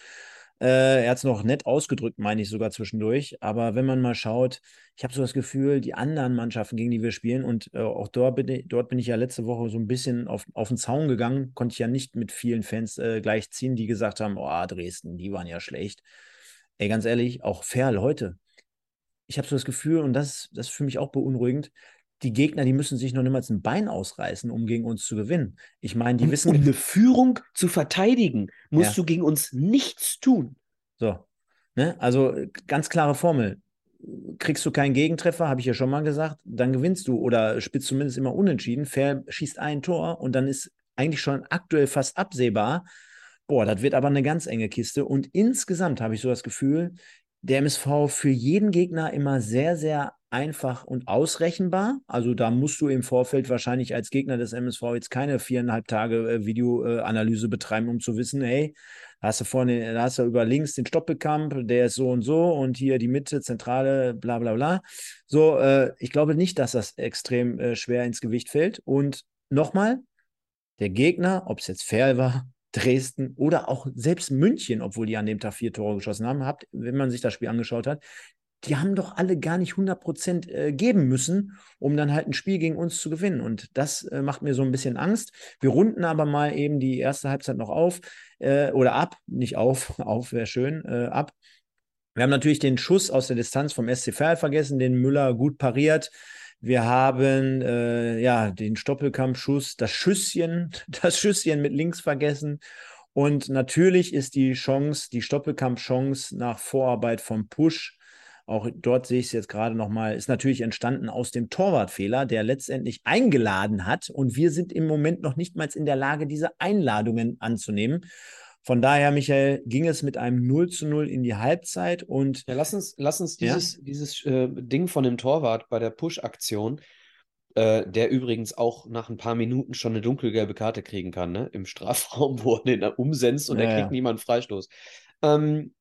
Äh, er hat es noch nett ausgedrückt, meine ich sogar zwischendurch. Aber wenn man mal schaut, ich habe so das Gefühl, die anderen Mannschaften, gegen die wir spielen, und äh, auch dort bin, ich, dort bin ich ja letzte Woche so ein bisschen auf, auf den Zaun gegangen, konnte ich ja nicht mit vielen Fans äh, gleich ziehen, die gesagt haben, oh, Dresden, die waren ja schlecht. Ey, ganz ehrlich, auch Ferl heute. Ich habe so das Gefühl, und das, das ist für mich auch beunruhigend, die Gegner, die müssen sich noch niemals ein Bein ausreißen, um gegen uns zu gewinnen. Ich meine, die um, wissen. Um eine Führung zu verteidigen, musst ja. du gegen uns nichts tun. So. Ne? Also ganz klare Formel. Kriegst du keinen Gegentreffer, habe ich ja schon mal gesagt, dann gewinnst du oder spielst zumindest immer unentschieden. Fair schießt ein Tor und dann ist eigentlich schon aktuell fast absehbar, boah, das wird aber eine ganz enge Kiste. Und insgesamt habe ich so das Gefühl, der MSV für jeden Gegner immer sehr, sehr einfach und ausrechenbar. Also da musst du im Vorfeld wahrscheinlich als Gegner des MSV jetzt keine viereinhalb Tage äh, Videoanalyse betreiben, um zu wissen, hey, da hast du vorne, da hast du über links den Stoppelkamp, der ist so und so und hier die Mitte, Zentrale, bla bla bla. So, äh, ich glaube nicht, dass das extrem äh, schwer ins Gewicht fällt. Und nochmal, der Gegner, ob es jetzt Ferl war, [laughs] Dresden oder auch selbst München, obwohl die an dem Tag vier Tore geschossen haben, habt, wenn man sich das Spiel angeschaut hat, die haben doch alle gar nicht 100 Prozent äh, geben müssen, um dann halt ein Spiel gegen uns zu gewinnen. Und das äh, macht mir so ein bisschen Angst. Wir runden aber mal eben die erste Halbzeit noch auf äh, oder ab, nicht auf, [laughs] auf wäre schön, ab. Wir haben natürlich den Schuss aus der Distanz vom SC Verl vergessen, den Müller gut pariert. Wir haben äh, ja den Stoppelkampfschuss, das Schüsschen, [laughs] das Schüsschen mit links vergessen. Und natürlich ist die Chance, die Stoppelkampfchance nach Vorarbeit vom Push auch dort sehe ich es jetzt gerade nochmal, ist natürlich entstanden aus dem Torwartfehler, der letztendlich eingeladen hat. Und wir sind im Moment noch nicht mal in der Lage, diese Einladungen anzunehmen. Von daher, Michael, ging es mit einem 0 zu 0 in die Halbzeit und. Ja, lass uns, lass uns dieses, ja? dieses äh, Ding von dem Torwart bei der Push-Aktion, äh, der übrigens auch nach ein paar Minuten schon eine dunkelgelbe Karte kriegen kann, ne? Im Strafraum, [laughs] wo er den umsetzt und ja, er kriegt ja. niemanden Freistoß. Ähm,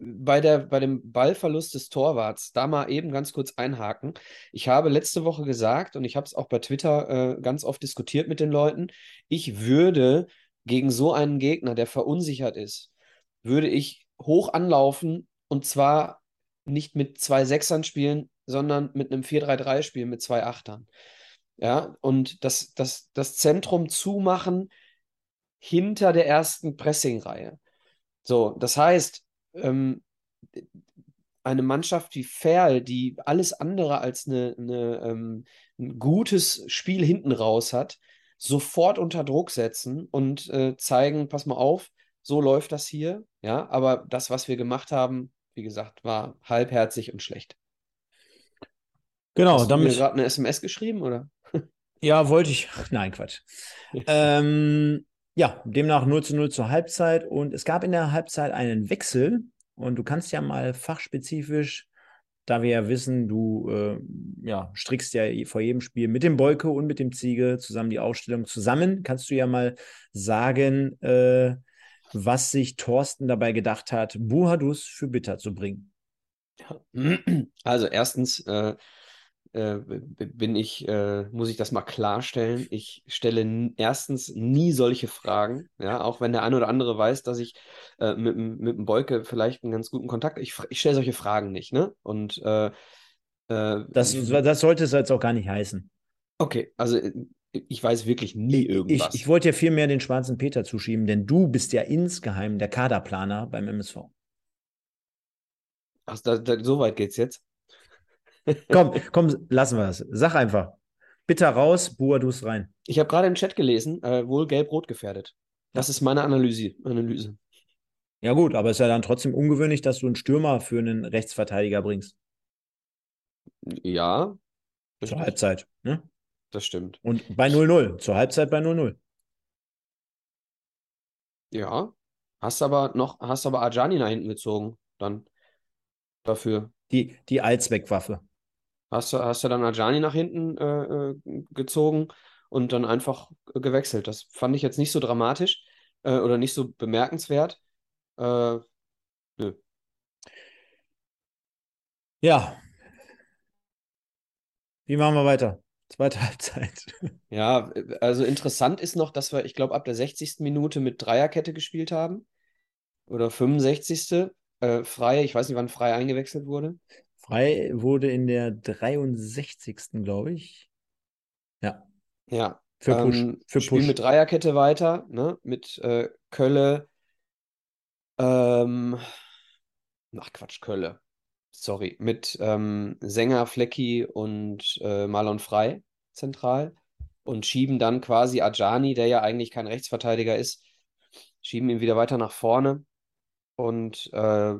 bei, der, bei dem Ballverlust des Torwarts da mal eben ganz kurz einhaken. Ich habe letzte Woche gesagt, und ich habe es auch bei Twitter äh, ganz oft diskutiert mit den Leuten, ich würde gegen so einen Gegner, der verunsichert ist, würde ich hoch anlaufen und zwar nicht mit zwei Sechsern spielen, sondern mit einem 4-3-3 spielen mit zwei Achtern. Ja, und das, das, das Zentrum zumachen hinter der ersten Pressingreihe. So, das heißt, ähm, eine Mannschaft wie Ferl, die alles andere als eine, eine, ähm, ein gutes Spiel hinten raus hat, sofort unter Druck setzen und äh, zeigen, pass mal auf, so läuft das hier. Ja, aber das, was wir gemacht haben, wie gesagt, war halbherzig und schlecht. Genau, Hast damit. du mir gerade eine SMS geschrieben, oder? Ja, wollte ich. Nein, Quatsch. [laughs] ähm, ja, demnach 0 zu 0 zur Halbzeit. Und es gab in der Halbzeit einen Wechsel. Und du kannst ja mal fachspezifisch, da wir ja wissen, du äh, ja, strickst ja vor jedem Spiel mit dem Bolke und mit dem Ziege zusammen die Aufstellung zusammen, kannst du ja mal sagen, äh, was sich Thorsten dabei gedacht hat, Buhadus für Bitter zu bringen. [clears throat] Also erstens äh, äh, bin ich, äh, muss ich das mal klarstellen. Ich stelle erstens nie solche Fragen, ja, auch wenn der eine oder andere weiß, dass ich äh, mit, mit dem Beuke vielleicht einen ganz guten Kontakt, ich, ich stelle solche Fragen nicht, ne? Und äh, äh, das, das sollte es jetzt auch gar nicht heißen. Okay, also ich weiß wirklich nie irgendwas. Ich, ich wollte ja viel mehr den schwarzen Peter zuschieben, denn du bist ja insgeheim der Kaderplaner beim MSV. Ach, da, da, so weit geht's jetzt. Komm, komm, lassen wir das. Sag einfach. Bitter raus, Buadus rein. Ich habe gerade im Chat gelesen, äh, wohl gelb-rot gefährdet. Das ist meine Analyse. Analyse. Ja, gut, aber es ist ja dann trotzdem ungewöhnlich, dass du einen Stürmer für einen Rechtsverteidiger bringst. Ja. Zur Halbzeit, ne? Das stimmt. Und bei 0-0, zur Halbzeit bei 0-0. Ja. Hast aber noch, hast aber Ajani nach hinten gezogen, dann dafür. Die, die Allzweckwaffe. Hast du, hast du dann Ajani nach hinten äh, äh, gezogen und dann einfach gewechselt. Das fand ich jetzt nicht so dramatisch äh, oder nicht so bemerkenswert. Äh, nö. Ja. Wie machen wir weiter? Zweite [laughs] Halbzeit. Ja, also interessant ist noch, dass wir, ich glaube, ab der 60. Minute mit Dreierkette gespielt haben. Oder 65. Äh, Frei, ich weiß nicht, wann Frei eingewechselt wurde. Frei wurde in der 63. glaube ich. Ja. Ja. Für Push. Ähm, für Spiel Push. mit Dreierkette weiter, ne? Mit äh, Kölle. Ähm, ach Quatsch, Kölle. Sorry. Mit ähm, Sänger, Flecki und äh, Marlon Frei zentral. Und schieben dann quasi Ajani, der ja eigentlich kein Rechtsverteidiger ist, schieben ihn wieder weiter nach vorne und äh,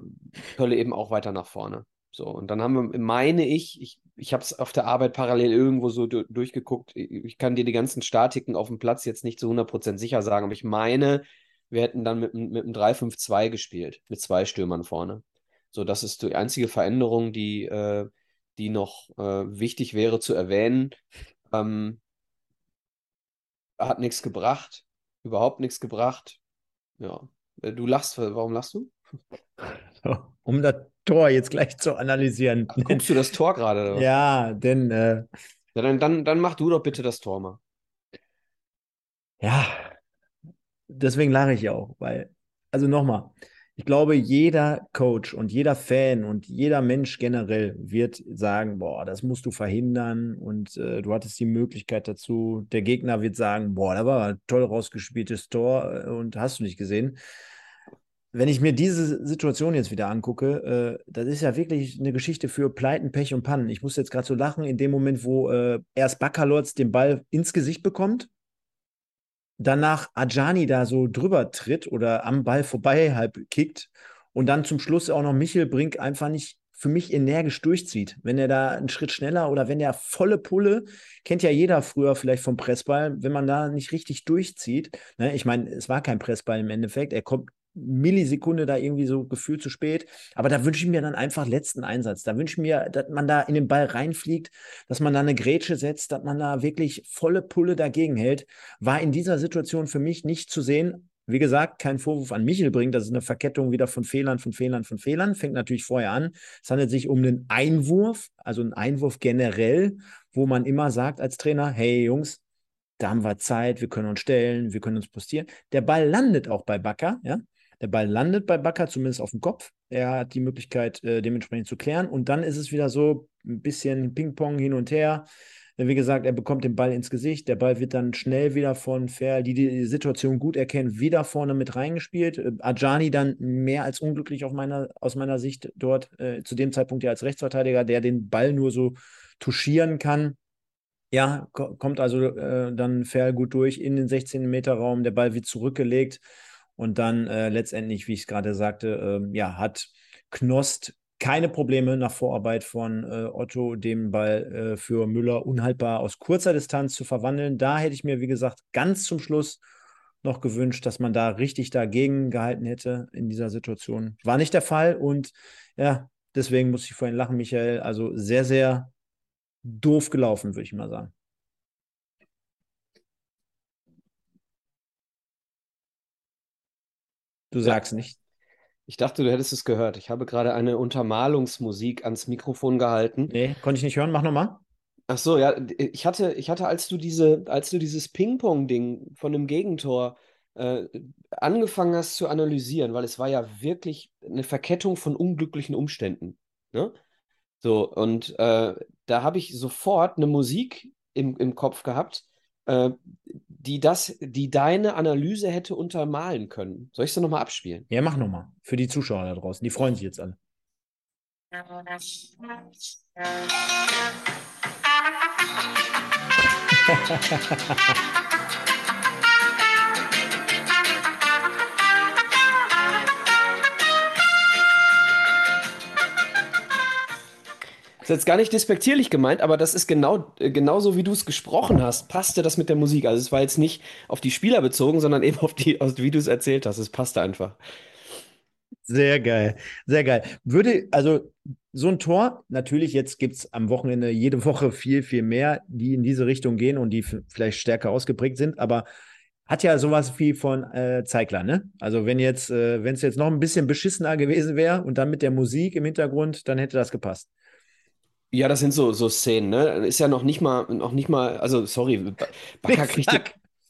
Kölle eben auch weiter nach vorne. So, und dann haben wir, meine ich, ich, ich habe es auf der Arbeit parallel irgendwo so du durchgeguckt. Ich kann dir die ganzen Statiken auf dem Platz jetzt nicht zu 100% sicher sagen, aber ich meine, wir hätten dann mit, mit einem 3-5-2 gespielt, mit zwei Stürmern vorne. So, das ist die einzige Veränderung, die, äh, die noch äh, wichtig wäre zu erwähnen. Ähm, hat nichts gebracht, überhaupt nichts gebracht. Ja, äh, du lachst, warum lachst du? [laughs] um das Tor jetzt gleich zu analysieren. Ach, guckst du das Tor gerade? Ja, denn. Äh, ja, dann, dann, dann mach du doch bitte das Tor mal. Ja, deswegen lache ich auch, weil, also nochmal, ich glaube, jeder Coach und jeder Fan und jeder Mensch generell wird sagen, boah, das musst du verhindern und äh, du hattest die Möglichkeit dazu. Der Gegner wird sagen, boah, da war ein toll rausgespieltes Tor äh, und hast du nicht gesehen wenn ich mir diese Situation jetzt wieder angucke, äh, das ist ja wirklich eine Geschichte für Pleiten, Pech und Pannen. Ich muss jetzt gerade so lachen, in dem Moment, wo äh, erst Bakalotz den Ball ins Gesicht bekommt, danach Ajani da so drüber tritt oder am Ball vorbei halb kickt und dann zum Schluss auch noch Michel Brink einfach nicht für mich energisch durchzieht. Wenn er da einen Schritt schneller oder wenn er volle Pulle, kennt ja jeder früher vielleicht vom Pressball, wenn man da nicht richtig durchzieht. Ne? Ich meine, es war kein Pressball im Endeffekt. Er kommt Millisekunde da irgendwie so gefühlt zu spät. Aber da wünsche ich mir dann einfach letzten Einsatz. Da wünsche ich mir, dass man da in den Ball reinfliegt, dass man da eine Grätsche setzt, dass man da wirklich volle Pulle dagegen hält. War in dieser Situation für mich nicht zu sehen. wie gesagt, kein Vorwurf an Michel bringt. Das ist eine Verkettung wieder von Fehlern, von Fehlern, von Fehlern. Fängt natürlich vorher an. Es handelt sich um einen Einwurf, also einen Einwurf generell, wo man immer sagt als Trainer, hey Jungs, da haben wir Zeit, wir können uns stellen, wir können uns postieren. Der Ball landet auch bei Bakker, ja. Der Ball landet bei Bakker, zumindest auf dem Kopf. Er hat die Möglichkeit, äh, dementsprechend zu klären. Und dann ist es wieder so ein bisschen Ping-Pong hin und her. Wie gesagt, er bekommt den Ball ins Gesicht. Der Ball wird dann schnell wieder von Fair, die die Situation gut erkennen, wieder vorne mit reingespielt. Äh, Ajani dann mehr als unglücklich meiner, aus meiner Sicht dort, äh, zu dem Zeitpunkt ja als Rechtsverteidiger, der den Ball nur so touchieren kann. Ja, kommt also äh, dann Fair gut durch in den 16-Meter-Raum. Der Ball wird zurückgelegt. Und dann äh, letztendlich, wie ich es gerade sagte, äh, ja, hat Knost keine Probleme nach Vorarbeit von äh, Otto, den Ball äh, für Müller unhaltbar aus kurzer Distanz zu verwandeln. Da hätte ich mir, wie gesagt, ganz zum Schluss noch gewünscht, dass man da richtig dagegen gehalten hätte in dieser Situation. War nicht der Fall und ja, deswegen muss ich vorhin lachen, Michael. Also sehr, sehr doof gelaufen, würde ich mal sagen. Du sagst nicht. Ich dachte, du hättest es gehört. Ich habe gerade eine Untermalungsmusik ans Mikrofon gehalten. Nee, konnte ich nicht hören. Mach nochmal. Ach so, ja, ich hatte, ich hatte, als du diese, als du dieses Ping-Pong-Ding von dem Gegentor äh, angefangen hast zu analysieren, weil es war ja wirklich eine Verkettung von unglücklichen Umständen. Ne? So, und äh, da habe ich sofort eine Musik im, im Kopf gehabt, äh, die das, die deine Analyse hätte untermalen können. Soll ich sie nochmal abspielen? Ja, mach nochmal. Für die Zuschauer da draußen. Die freuen sich jetzt alle. [laughs] jetzt gar nicht despektierlich gemeint, aber das ist genau äh, genauso, wie du es gesprochen hast, passte das mit der Musik. Also es war jetzt nicht auf die Spieler bezogen, sondern eben auf die, wie du es erzählt hast. Es passte einfach. Sehr geil, sehr geil. Würde, also so ein Tor, natürlich, jetzt gibt es am Wochenende jede [laughs] Woche viel, viel mehr, die in diese Richtung gehen und die vielleicht stärker ausgeprägt sind, aber hat ja sowas wie von äh, Zeigler, ne? Also wenn jetzt, äh, wenn es jetzt noch ein bisschen beschissener gewesen wäre und dann mit der Musik im Hintergrund, dann hätte das gepasst. Ja, das sind so, so Szenen, ne? Ist ja noch nicht mal, noch nicht mal, also sorry, Bakker kriegt die,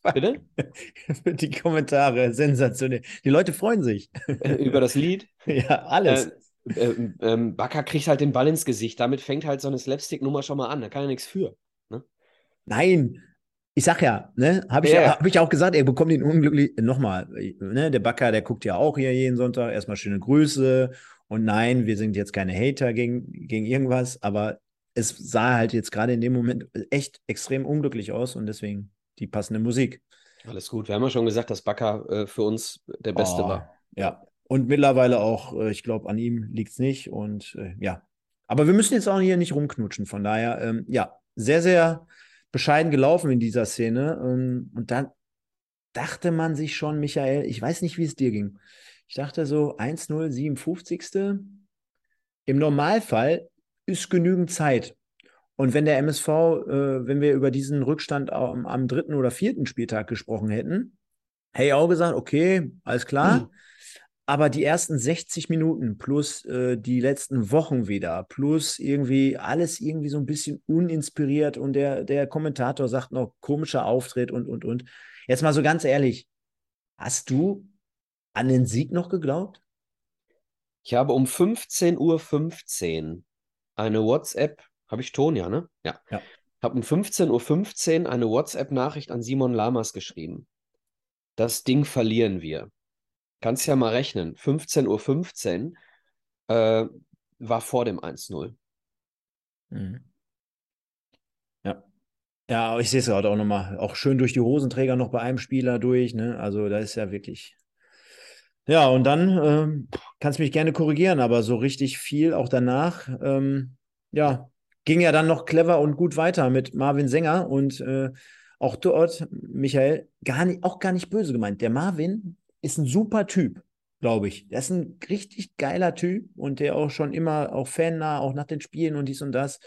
Bitte? [laughs] Die Kommentare, sensationell. Die Leute freuen sich. Äh, über das Lied? [laughs] Ja, alles. Äh, äh, äh, Bakker kriegt halt den Ball ins Gesicht. Damit fängt halt so eine Slapstick-Nummer schon mal an. Da kann er nichts für. Ne? Nein, ich sag ja, ne, habe ich, ja, hab ich auch gesagt, er bekommt ihn unglücklich. Nochmal, ne, der Bakker, der guckt ja auch hier jeden Sonntag. Erstmal schöne Grüße und nein, wir sind jetzt keine Hater gegen, gegen irgendwas, aber es sah halt jetzt gerade in dem Moment echt extrem unglücklich aus und deswegen die passende Musik. Alles gut. Wir haben ja schon gesagt, dass Bakker äh, für uns der Beste oh, war. Ja. Und mittlerweile auch, äh, ich glaube, an ihm liegt es nicht. Und äh, ja. Aber wir müssen jetzt auch hier nicht rumknutschen. Von daher, ähm, ja, sehr, sehr bescheiden gelaufen in dieser Szene. Ähm, und dann dachte man sich schon, Michael, ich weiß nicht, wie es dir ging. Ich dachte so 1-0, 57. Im Normalfall ist genügend Zeit. Und wenn der MSV, äh, wenn wir über diesen Rückstand am, am, dritten oder vierten Spieltag gesprochen hätten, hätte ich auch gesagt, okay, alles klar. Mhm. Aber die ersten 60 Minuten plus äh, die letzten Wochen wieder, plus irgendwie alles irgendwie so ein bisschen uninspiriert und der, der Kommentator sagt noch komischer Auftritt und, und, und. Jetzt mal so ganz ehrlich, hast du an den Sieg noch geglaubt? Ich habe um 15.15 Uhr 15 eine WhatsApp, habe ich Ton, ja, ne? Ja. ja. Habe um 15.15 Uhr eine WhatsApp-Nachricht an Simon Lamas geschrieben. Das Ding verlieren wir. Kannst ja mal rechnen. 15.15 Uhr äh, war vor dem 1-0. Mhm. Ja. Ja, ich sehe es gerade auch nochmal. Auch schön durch die Hosenträger noch bei einem Spieler durch. Ne? Also da ist ja wirklich ja, und dann ähm, kannst du mich gerne korrigieren, aber so richtig viel auch danach, ähm, ja, ging ja dann noch clever und gut weiter mit Marvin Sänger und äh, auch dort, Michael, gar nicht, auch gar nicht böse gemeint. Der Marvin ist ein super Typ, glaube ich. Der ist ein richtig geiler Typ und der auch schon immer auch fannah, auch nach den Spielen und dies und das.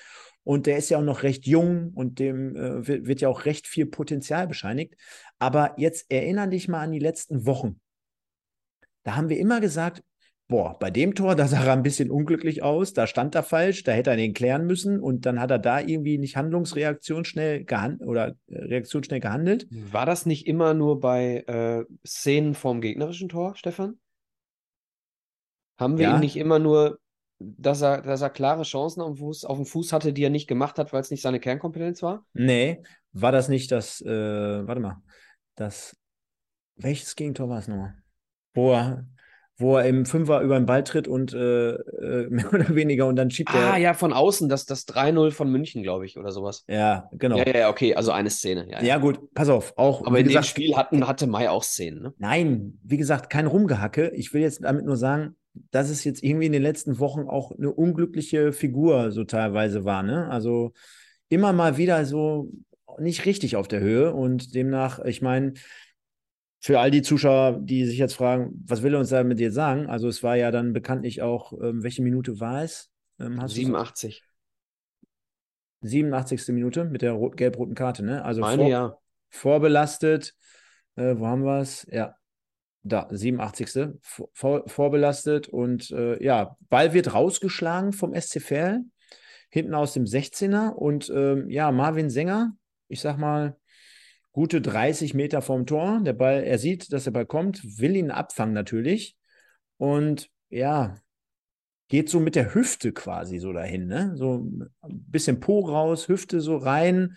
Und der ist ja auch noch recht jung und dem äh, wird, wird, ja auch recht viel Potenzial bescheinigt. Aber jetzt erinnere dich mal an die letzten Wochen da haben wir immer gesagt, boah, bei dem Tor, da sah er ein bisschen unglücklich aus, da stand er falsch, da hätte er den klären müssen und dann hat er da irgendwie nicht Handlungsreaktion schnell gehandelt oder äh, Reaktion schnell gehandelt. War das nicht immer nur bei äh, Szenen vom gegnerischen Tor, Stefan? Haben wir Ja. ihn nicht immer nur, dass er, dass er klare Chancen auf dem Fuß, auf dem Fuß hatte, die er nicht gemacht hat, weil es nicht seine Kernkompetenz war? Nee, war das nicht das, äh, warte mal, das, welches Gegentor war es nochmal? Wo er, wo er im Fünfer über den Ball tritt und äh, äh, [laughs] mehr oder weniger und dann schiebt Ah, er. ja, von außen, das, das 3-0 von München, glaube ich, oder sowas. Ja, genau. Ja, ja, ja, okay, also eine Szene. Ja, ja. Ja, gut, pass auf, auch, Aber in dem gesagt, Spiel hatten, hatte Mai auch Szenen, ne? Nein, wie gesagt, kein Rumgehacke. Ich will jetzt damit nur sagen, dass es jetzt irgendwie in den letzten Wochen auch eine unglückliche Figur so teilweise war. Ne? Also immer mal wieder so nicht richtig auf der Höhe und demnach, ich meine, für all die Zuschauer, die sich jetzt fragen, was will er uns damit jetzt sagen? Also es war ja dann bekanntlich auch, ähm, welche Minute war es? Ähm, hast du's- 87. 87. Minute mit der rot- gelb-roten Karte, ne? Also Meine vor, ja. vorbelastet. Äh, wo haben wir es? Ja, da, 87. Vor, vor, vorbelastet und äh, ja, Ball wird rausgeschlagen vom SC Verl, hinten aus dem 16er und ähm, ja, Marvin Sänger, ich sag mal, gute 30 Meter vom Tor. Der Ball, er sieht, dass der Ball kommt, will ihn abfangen natürlich und ja, geht so mit der Hüfte quasi so dahin, ne? So ein bisschen Po raus, Hüfte so rein.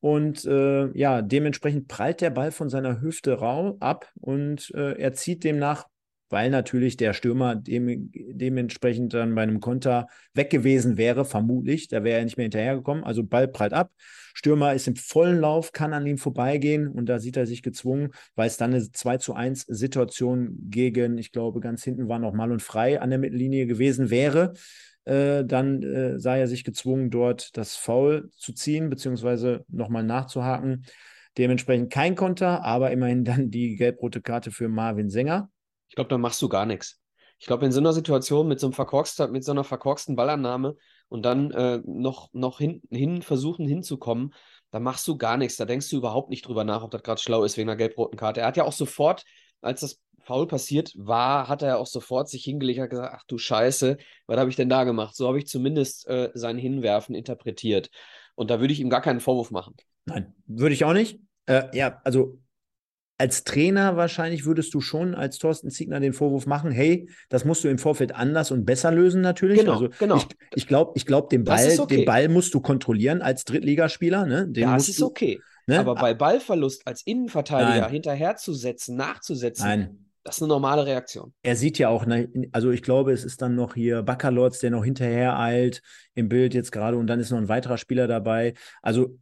Und äh, ja, dementsprechend prallt der Ball von seiner Hüfte rau ab und äh, er zieht demnach, weil natürlich der Stürmer dem, dementsprechend dann bei einem Konter weg gewesen wäre, vermutlich. Da wäre er nicht mehr hinterhergekommen. Also Ball prallt ab. Stürmer ist im vollen Lauf, kann an ihm vorbeigehen und da sieht er sich gezwungen, weil es dann eine 2 zu 1 Situation gegen, ich glaube, ganz hinten war noch mal und frei an der Mittellinie gewesen wäre. Äh, dann äh, sah er sich gezwungen, dort das Foul zu ziehen, beziehungsweise nochmal nachzuhaken. Dementsprechend kein Konter, aber immerhin dann die gelb-rote Karte für Marvin Sänger. Ich glaube, da machst du gar nichts. Ich glaube, in so einer Situation mit so einem verkorkster, mit so einer verkorksten Ballannahme und dann äh, noch, noch hin, hin versuchen hinzukommen, da machst du gar nichts. Da denkst du überhaupt nicht drüber nach, ob das gerade schlau ist wegen einer gelb-roten Karte. Er hat ja auch sofort, als das Foul passiert war, hat er auch sofort sich hingelegt und gesagt, ach du Scheiße, was habe ich denn da gemacht? So habe ich zumindest äh, sein Hinwerfen interpretiert. Und da würde ich ihm gar keinen Vorwurf machen. Nein, würde ich auch nicht. Äh, ja, also als Trainer wahrscheinlich würdest du schon als Thorsten Ziegner den Vorwurf machen, hey, das musst du im Vorfeld anders und besser lösen natürlich. Genau, also genau. Ich, ich glaube, ich glaub, den, Das Ball, okay. den Ball musst du kontrollieren als Drittligaspieler. Ne? Den es ist du, okay. Ne? Aber bei Ballverlust als Innenverteidiger Nein. hinterherzusetzen, nachzusetzen, Nein, das ist eine normale Reaktion. er sieht ja auch, ne, also ich glaube, es ist dann noch hier Baccalords, der noch hinterher eilt im Bild jetzt gerade und dann ist noch ein weiterer Spieler dabei. Also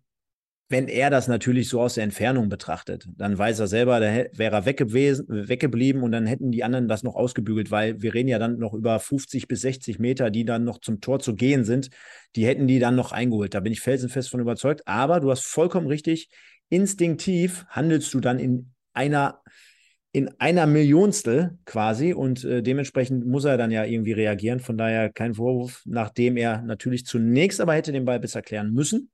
wenn er das natürlich so aus der Entfernung betrachtet, dann weiß er selber, da wäre er weg weggeblieben und dann hätten die anderen das noch ausgebügelt, weil wir reden ja dann noch über 50 bis 60 Meter, die dann noch zum Tor zu gehen sind. Die hätten die dann noch eingeholt. Da bin ich felsenfest von überzeugt. Aber du hast vollkommen richtig, instinktiv handelst du dann in einer in einer Millionstel quasi und äh, dementsprechend muss er dann ja irgendwie reagieren. Von daher kein Vorwurf, nachdem er natürlich zunächst aber hätte den Ball besser klären müssen.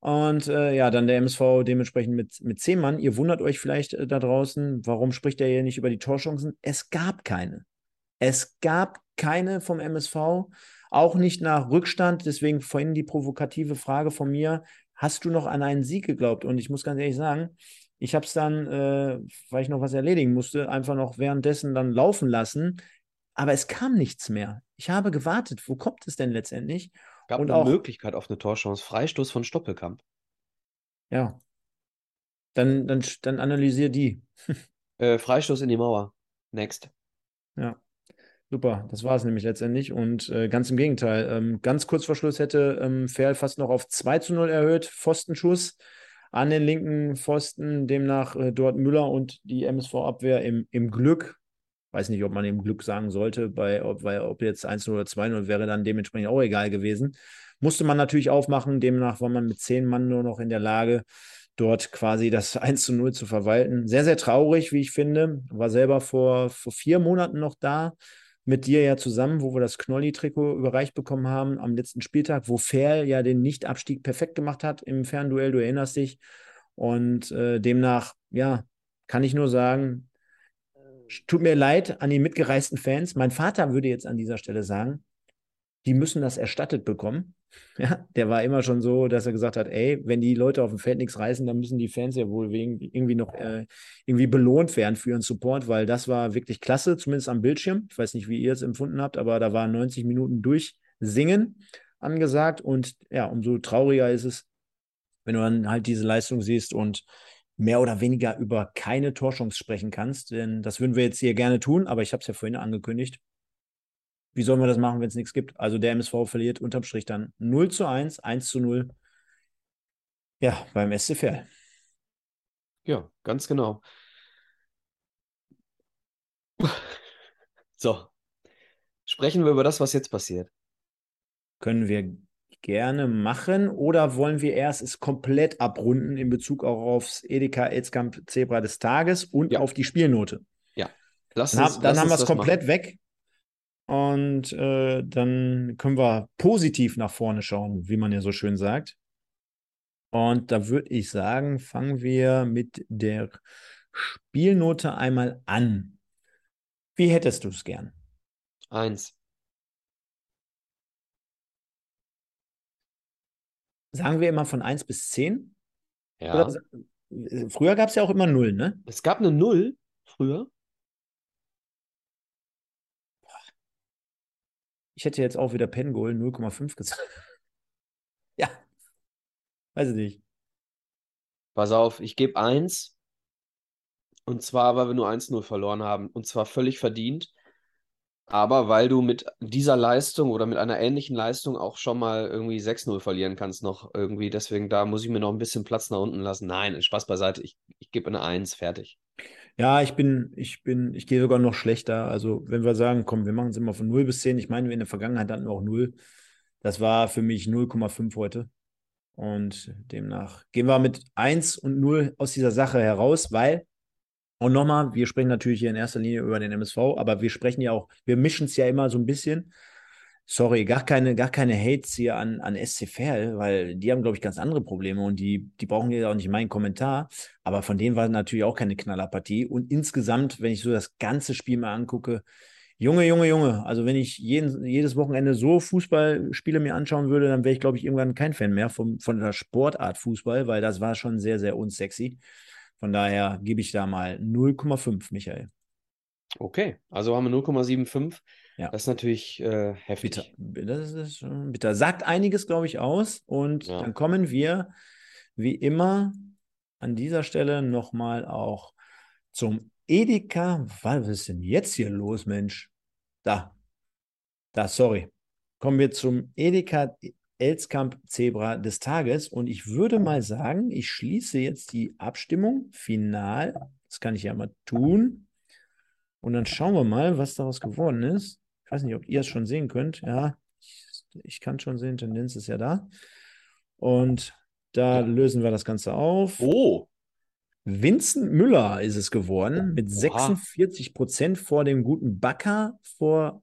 Und äh, ja, dann der MSV dementsprechend mit, mit zehn Mann. Ihr wundert euch vielleicht äh, da draußen, warum spricht er hier nicht über die Torchancen? Es gab keine. Es gab keine vom MSV, auch nicht nach Rückstand. Deswegen vorhin die provokative Frage von mir: Hast du noch an einen Sieg geglaubt? Und ich muss ganz ehrlich sagen, ich habe es dann, äh, weil ich noch was erledigen musste, einfach noch währenddessen dann laufen lassen. Aber es kam nichts mehr. Ich habe gewartet. Wo kommt es denn letztendlich? Gab Und eine auch- Möglichkeit auf eine Torchance. Freistoß von Stoppelkamp. Ja. Dann, dann, dann analysier die. [laughs] Äh, Freistoß in die Mauer. Next. Ja. Super, das war es nämlich letztendlich. Und äh, ganz im Gegenteil, ähm, ganz kurz vor Schluss hätte ähm, Ferl fast noch auf 2 zu 0 erhöht. Pfostenschuss an den linken Pfosten, demnach äh, dort Müller und die MSV-Abwehr im, im Glück. Weiß nicht, ob man im Glück sagen sollte, bei, ob, weil, ob jetzt 1-0 oder 2-0 wäre dann dementsprechend auch egal gewesen. Musste man natürlich aufmachen, demnach war man mit zehn Mann nur noch in der Lage, dort quasi das [laughs] 1 zu 0 zu verwalten. Sehr, sehr traurig, wie ich finde. War selber vor, vor vier Monaten noch da, mit dir ja zusammen, wo wir das Knolli-Trikot überreicht bekommen haben am letzten Spieltag, wo Ferl ja den Nicht-Abstieg perfekt gemacht hat im Fernduell, du erinnerst dich. Und äh, demnach, ja, kann ich nur sagen, tut mir leid an die mitgereisten Fans. Mein Vater würde jetzt an dieser Stelle sagen, die müssen das erstattet bekommen. [laughs] Ja, der war immer schon so, dass er gesagt hat, ey, wenn die Leute auf dem Feld nichts reißen, dann müssen die Fans ja wohl wegen, irgendwie noch äh, irgendwie belohnt werden für ihren Support, weil das war wirklich klasse, zumindest am Bildschirm. Ich weiß nicht, wie ihr es empfunden habt, aber da waren 90 Minuten durchsingen angesagt und ja, umso trauriger ist es, wenn du dann halt diese Leistung siehst und mehr oder weniger über keine Torchance sprechen kannst, denn das würden wir jetzt hier gerne tun, aber ich habe es ja vorhin angekündigt. Wie sollen wir das machen, wenn es nichts gibt? Also der MSV verliert unterm Strich dann 0 zu 1, 1 zu 0. Ja, beim SCFL. Ja, ganz genau. [laughs] So, sprechen wir über das, was jetzt passiert. Können wir gerne machen oder wollen wir erst es komplett abrunden in Bezug auch aufs Edeka Elskamp Zebra des Tages und ja. auf die Spielnote? Ja. Lass dann, uns, dann haben wir es komplett machen. weg und äh, dann können wir positiv nach vorne schauen, wie man ja so schön sagt. Und da würde ich sagen, fangen wir mit der Spielnote einmal an. Wie hättest du es gern? Eins. Sagen wir immer von 1 bis 10? Ja. Oder, früher gab es ja auch immer 0, ne? Es gab eine 0 früher. Ich hätte jetzt auch wieder Pengol 0,5 gesagt. ja. Weiß ich nicht. Pass auf, ich gebe 1. Und zwar, weil wir nur 1-0 verloren haben. Und zwar völlig verdient. Aber weil du mit dieser Leistung oder mit einer ähnlichen Leistung auch schon mal irgendwie 6-0 verlieren kannst, noch irgendwie. Deswegen, da muss ich mir noch ein bisschen Platz nach unten lassen. Nein, Spaß beiseite. Ich, ich gebe eine 1, fertig. Ja, ich bin, ich bin, ich gehe sogar noch schlechter. Also, wenn wir sagen, komm, wir machen es immer von 0 bis 10. Ich meine, in der Vergangenheit hatten wir auch 0. Das war für mich 0,5 heute. Und demnach gehen wir mit 1 und 0 aus dieser Sache heraus, weil, und nochmal, wir sprechen natürlich hier in erster Linie über den MSV, aber wir sprechen ja auch, wir mischen es ja immer so ein bisschen sorry, gar keine, gar keine Hates hier an, an SC Verl, weil die haben, glaube ich, ganz andere Probleme und die, die brauchen ja auch nicht meinen Kommentar. Aber von denen war natürlich auch keine Knallerpartie. Und insgesamt, wenn ich so das ganze Spiel mal angucke, Junge, Junge, Junge, also wenn ich jeden, jedes Wochenende so Fußballspiele mir anschauen würde, dann wäre ich, glaube ich, irgendwann kein Fan mehr vom, von der Sportart Fußball, weil das war schon sehr, sehr unsexy. Von daher gebe ich da mal 0,5, Michael. Okay, also haben wir 0,75. Ja. Das ist natürlich äh, heftig. Bitter. Das ist bitter. Sagt einiges, glaube ich, aus. Und ja. dann kommen wir, wie immer, an dieser Stelle nochmal auch zum Edeka. Was ist denn jetzt hier los, Mensch? Da. Da, sorry. Kommen wir zum Edeka Elskamp Zebra des Tages. Und ich würde mal sagen, ich schließe jetzt die Abstimmung final. Das kann ich ja mal tun. Und dann schauen wir mal, was daraus geworden ist. Ich weiß nicht, ob ihr es schon sehen könnt. Ja, ich, kann schon sehen, Tendenz ist ja da. Und da lösen wir das Ganze auf. Oh! Vincent Müller ist es geworden mit Oha. 46 Prozent vor dem guten Backer, vor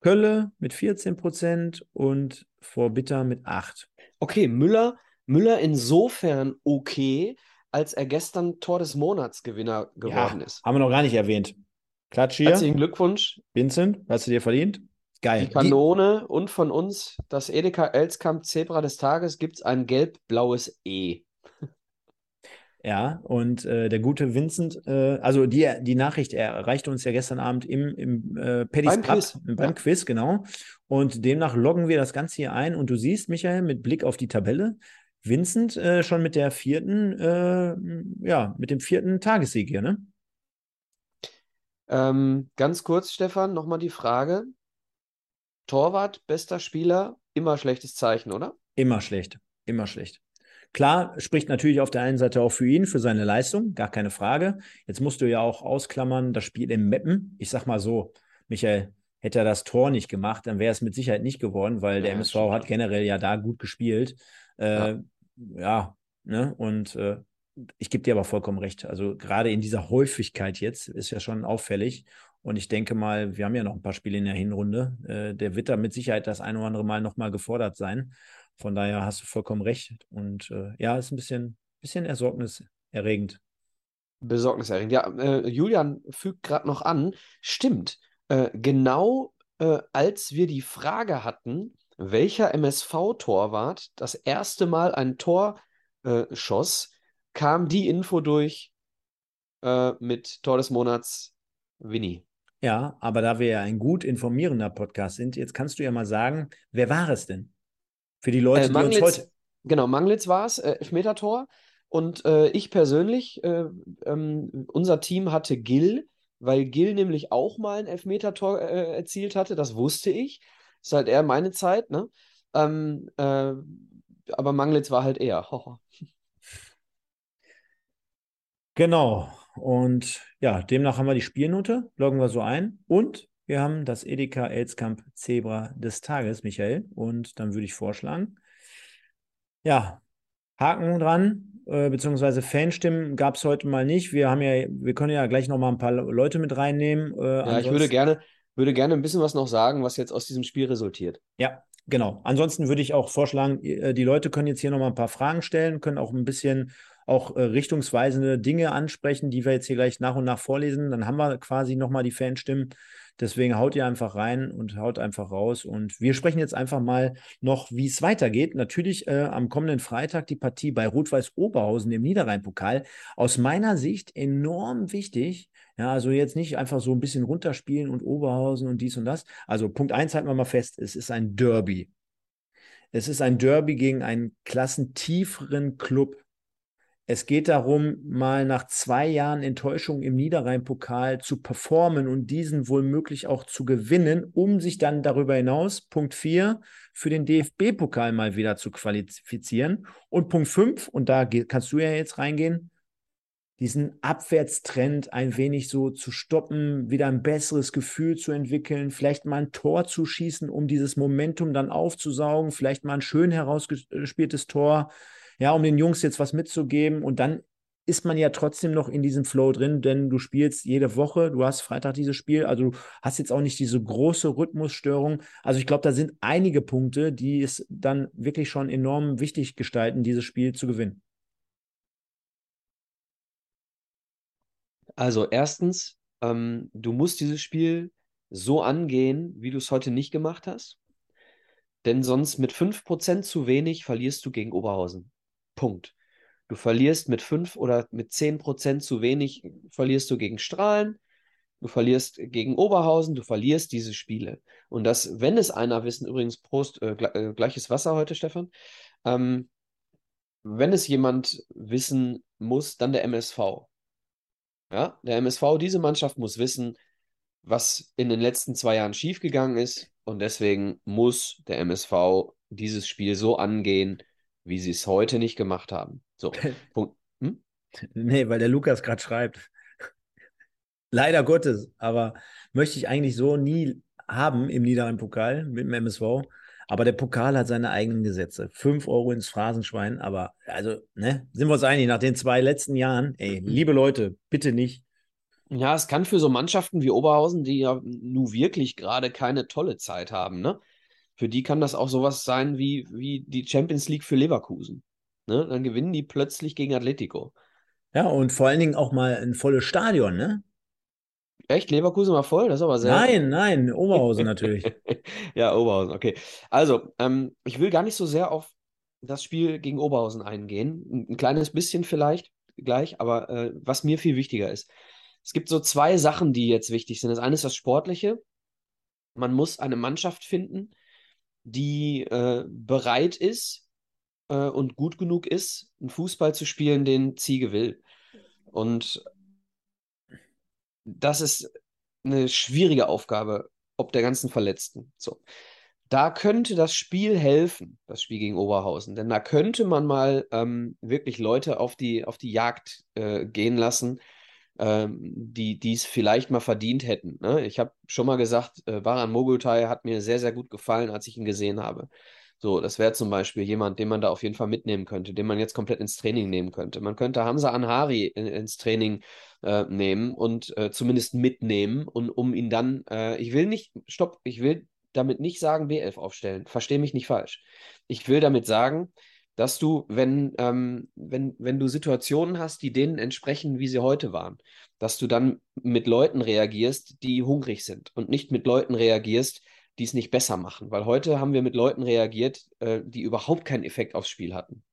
Kölle mit 14 Prozent und vor Bitter mit 8. Okay, Müller, Müller insofern okay, als er gestern Tor des Monats Gewinner geworden ja, ist. Haben wir noch gar nicht erwähnt. Klatsch hier. Herzlichen Glückwunsch. Vincent, hast du dir verdient? Geil. Die Kanone Die... und von uns das Edeka Elskamp Zebra des Tages gibt es ein gelb-blaues E. Ja, und äh, der gute Vincent, äh, also die, die Nachricht erreichte uns ja gestern Abend im, im äh, Paddy's beim Cup, Quiz. beim ja. Quiz, genau. Und demnach loggen wir das Ganze hier ein und du siehst, Michael, mit Blick auf die Tabelle, Vincent äh, schon mit der vierten, äh, ja, mit dem vierten Tagessieg hier, ne? Ähm, ganz kurz, Stefan, nochmal die Frage. Torwart, bester Spieler, immer schlechtes Zeichen, oder? Immer schlecht, immer schlecht. Klar, spricht natürlich auf der einen Seite auch für ihn, für seine Leistung, gar keine Frage. Jetzt musst du ja auch ausklammern, das Spiel im Meppen. Ich sag mal so, Michael, hätte er das Tor nicht gemacht, dann wäre es mit Sicherheit nicht geworden, weil ja, der MSV hat generell ja da gut gespielt. Äh, ja. ja, ne? Und äh, ich gebe dir aber vollkommen recht. Also gerade in dieser Häufigkeit jetzt ist ja schon auffällig. Und ich denke mal, wir haben ja noch ein paar Spiele in der Hinrunde. Äh, der wird da mit Sicherheit das ein oder andere Mal nochmal gefordert sein. Von daher hast du vollkommen recht. Und äh, ja, ist ein bisschen, bisschen ersorgniserregend. besorgniserregend. Ja, äh, Julian fügt gerade noch an, stimmt. Äh, genau äh, als wir die Frage hatten, welcher MSV-Torwart das erste Mal ein Tor äh, schoss, kam die Info durch äh, mit Tor des Monats Winnie. Ja, aber da wir ja ein gut informierender Podcast sind, jetzt kannst du ja mal sagen, wer war es denn? Für die Leute, Äh, die Manglitz, uns heute. genau, Manglitz war es, äh, Elfmeter-Tor. Und äh, ich persönlich, äh, ähm, unser Team hatte Gil, weil Gil nämlich auch mal ein Elfmeter-Tor äh, erzielt hatte, das wusste ich. Ist halt eher meine Zeit, ne? Ähm, äh, aber Manglitz war halt eher. Genau. Und ja, demnach haben wir die Spielnote, loggen wir so ein. Und wir haben das Edeka Elskamp Zebra des Tages, Michael. Und dann würde ich vorschlagen, ja, Haken dran, äh, beziehungsweise Fanstimmen gab es heute mal nicht. Wir haben ja, wir können ja gleich noch mal ein paar Leute mit reinnehmen. Äh, Ja, ich würde gerne, würde gerne ein bisschen was noch sagen, was jetzt aus diesem Spiel resultiert. Ja, genau. Ansonsten würde ich auch vorschlagen, äh, die Leute können jetzt hier nochmal ein paar Fragen stellen, können auch ein bisschen auch äh, richtungsweisende Dinge ansprechen, die wir jetzt hier gleich nach und nach vorlesen. Dann haben wir quasi nochmal die Fanstimmen. Deswegen haut ihr einfach rein und haut einfach raus. Und wir sprechen jetzt einfach mal noch, wie es weitergeht. Natürlich äh, am kommenden Freitag die Partie bei Rot-Weiß Oberhausen im Niederrhein-Pokal. Aus meiner Sicht enorm wichtig. Ja, also jetzt nicht einfach so ein bisschen runterspielen und Oberhausen und dies und das. Also Punkt eins halten wir mal fest, es ist ein Derby. Es ist ein Derby gegen einen klassentieferen Club. Es geht darum, mal nach zwei Jahren Enttäuschung im Niederrhein-Pokal zu performen und diesen womöglich auch zu gewinnen, um sich dann darüber hinaus, Punkt 4, für den DFB-Pokal mal wieder zu qualifizieren. Und Punkt 5, und da kannst du ja jetzt reingehen, diesen Abwärtstrend ein wenig so zu stoppen, wieder ein besseres Gefühl zu entwickeln, vielleicht mal ein Tor zu schießen, um dieses Momentum dann aufzusaugen, vielleicht mal ein schön herausgespieltes Tor, ja, um den Jungs jetzt was mitzugeben und dann ist man ja trotzdem noch in diesem Flow drin, denn du spielst jede Woche, du hast Freitag dieses Spiel, also du hast jetzt auch nicht diese große Rhythmusstörung. Also ich glaube, da sind einige Punkte, die es dann wirklich schon enorm wichtig gestalten, dieses Spiel zu gewinnen. Also erstens, ähm, du musst dieses Spiel so angehen, wie du es heute nicht gemacht hast. Denn sonst mit 5% zu wenig verlierst du gegen Oberhausen. Punkt. Du verlierst mit 5 oder mit 10% zu wenig, verlierst du gegen Strahlen, du verlierst gegen Oberhausen, du verlierst diese Spiele. Und das, wenn es einer wissen, übrigens Prost, äh, äh, gleiches Wasser heute, Stefan, ähm, wenn es jemand wissen muss, dann der MSV. Ja, der MSV, diese Mannschaft muss wissen, was in den letzten zwei Jahren schiefgegangen ist. Und deswegen muss der MSV dieses Spiel so angehen, wie sie es heute nicht gemacht haben. So, [laughs] Punkt. Hm? Nee, weil der Lukas gerade schreibt. [laughs] Leider Gottes, aber möchte ich eigentlich so nie haben im Niederrhein-Pokal mit dem MSV. Aber der Pokal hat seine eigenen Gesetze. Fünf Euro ins Phrasenschwein, aber also, ne, sind wir uns einig, nach den zwei letzten Jahren, ey, liebe Leute, bitte nicht. Ja, es kann für so Mannschaften wie Oberhausen, die ja nun wirklich gerade keine tolle Zeit haben, ne? Für die kann das auch sowas sein wie, wie die Champions League für Leverkusen. Ne? Dann gewinnen die plötzlich gegen Atletico. Ja, und vor allen Dingen auch mal ein volles Stadion, ne? Echt? Leverkusen war voll? Das ist aber sehr. Nein, nein, Oberhausen natürlich. [laughs] Ja, Oberhausen, okay. Also, ähm, ich will gar nicht so sehr auf das Spiel gegen Oberhausen eingehen. Ein, ein kleines bisschen vielleicht gleich, aber äh, was mir viel wichtiger ist. Es gibt so zwei Sachen, die jetzt wichtig sind. Das eine ist das Sportliche. Man muss eine Mannschaft finden, die äh, bereit ist äh, und gut genug ist, einen Fußball zu spielen, den Ziege will. Und das ist eine schwierige Aufgabe, ob der ganzen Verletzten. So. Da könnte das Spiel helfen, das Spiel gegen Oberhausen, denn da könnte man mal ähm, wirklich Leute auf die, auf die Jagd äh, gehen lassen, ähm, die es vielleicht mal verdient hätten. Ne? Ich habe schon mal gesagt, äh, Baran Mogultai hat mir sehr, sehr gut gefallen, als ich ihn gesehen habe. So, das wäre zum Beispiel jemand, den man da auf jeden Fall mitnehmen könnte, den man jetzt komplett ins Training nehmen könnte. Man könnte Hamza Anhari in, ins Training äh, nehmen und äh, zumindest mitnehmen und um ihn dann, äh, ich will nicht, stopp, ich will damit nicht sagen B11 aufstellen. Verstehe mich nicht falsch. Ich will damit sagen, dass du, wenn, ähm, wenn, wenn du Situationen hast, die denen entsprechen, wie sie heute waren, dass du dann mit Leuten reagierst, die hungrig sind und nicht mit Leuten reagierst, die es nicht besser machen. Weil heute haben wir mit Leuten reagiert, äh, die überhaupt keinen Effekt aufs Spiel hatten.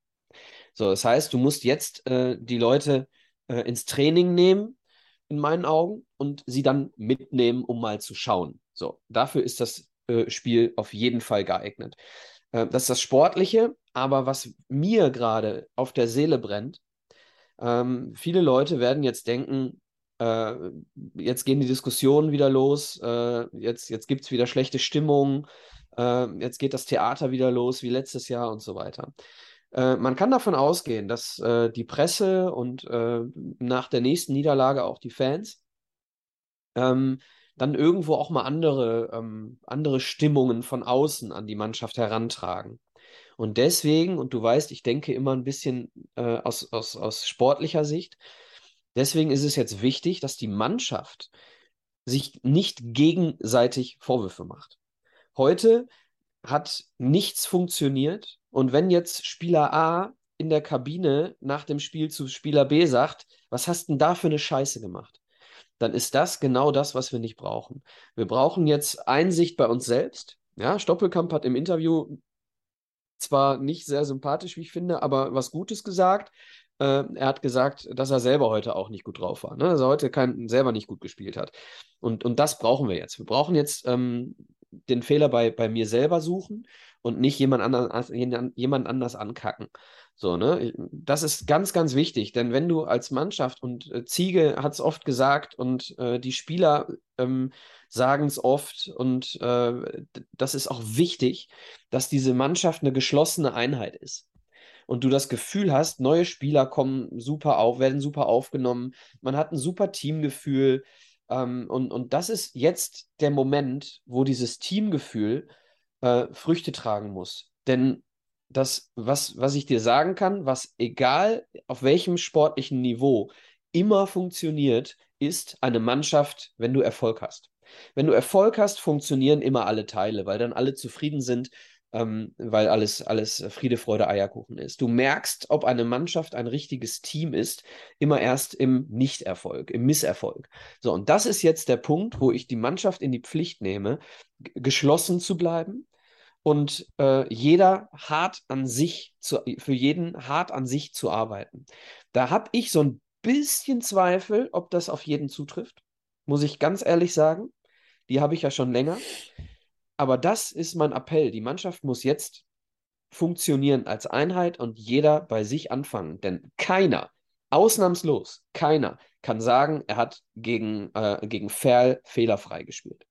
So, das heißt, du musst jetzt äh, die Leute äh, ins Training nehmen, in meinen Augen, und sie dann mitnehmen, um mal zu schauen. So, dafür ist das äh, Spiel auf jeden Fall geeignet. Äh, das ist das Sportliche, aber was mir gerade auf der Seele brennt, ähm, viele Leute werden jetzt denken, äh, jetzt gehen die Diskussionen wieder los, äh, jetzt, jetzt gibt es wieder schlechte Stimmung, äh, jetzt geht das Theater wieder los wie letztes Jahr und so weiter. Äh, man kann davon ausgehen, dass äh, die Presse und äh, nach der nächsten Niederlage auch die Fans ähm, dann irgendwo auch mal andere, ähm, andere Stimmungen von außen an die Mannschaft herantragen. Und deswegen, und du weißt, ich denke immer ein bisschen äh, aus, aus, aus sportlicher Sicht, deswegen ist es jetzt wichtig, dass die Mannschaft sich nicht gegenseitig Vorwürfe macht. Heute hat nichts funktioniert und wenn jetzt Spieler A in der Kabine nach dem Spiel zu Spieler B sagt, was hast denn da für eine Scheiße gemacht? Dann ist das genau das, was wir nicht brauchen. Wir brauchen jetzt Einsicht bei uns selbst. Ja, Stoppelkamp hat im Interview zwar nicht sehr sympathisch, wie ich finde, aber was Gutes gesagt. Äh, er hat gesagt, dass er selber heute auch nicht gut drauf war, ne? dass er heute kein, selber nicht gut gespielt hat. Und, und das brauchen wir jetzt. Wir brauchen jetzt ähm, den Fehler bei, bei mir selber suchen und nicht jemand, anderen, jemand anders ankacken. So, ne? Das ist ganz, ganz wichtig, denn wenn du als Mannschaft und äh, Ziege hat es oft gesagt und äh, die Spieler ähm, sagen es oft und äh, das ist auch wichtig, dass diese Mannschaft eine geschlossene Einheit ist. Und du das Gefühl hast, neue Spieler kommen super auf, werden super aufgenommen, man hat ein super Teamgefühl, ähm, und, und das ist jetzt der Moment, wo dieses Teamgefühl äh, Früchte tragen muss. Denn das, was, was ich dir sagen kann, was egal auf welchem sportlichen Niveau immer funktioniert, ist eine Mannschaft, wenn du Erfolg hast. Wenn du Erfolg hast, funktionieren immer alle Teile, weil dann alle zufrieden sind ähm, weil alles, alles Friede, Freude, Eierkuchen ist. Du merkst, ob eine Mannschaft ein richtiges Team ist, immer erst im Nichterfolg, im Misserfolg. So, und das ist jetzt der Punkt, wo ich die Mannschaft in die Pflicht nehme, geschlossen zu bleiben und äh, jeder hart an sich, zu, für jeden hart an sich zu arbeiten. Da habe ich so ein bisschen Zweifel, ob das auf jeden zutrifft, muss ich ganz ehrlich sagen. Die habe ich ja schon länger. Aber das ist mein Appell. Die Mannschaft muss jetzt funktionieren als Einheit und jeder bei sich anfangen. Denn keiner, ausnahmslos, keiner kann sagen, er hat gegen, äh, gegen Ferl fehlerfrei gespielt.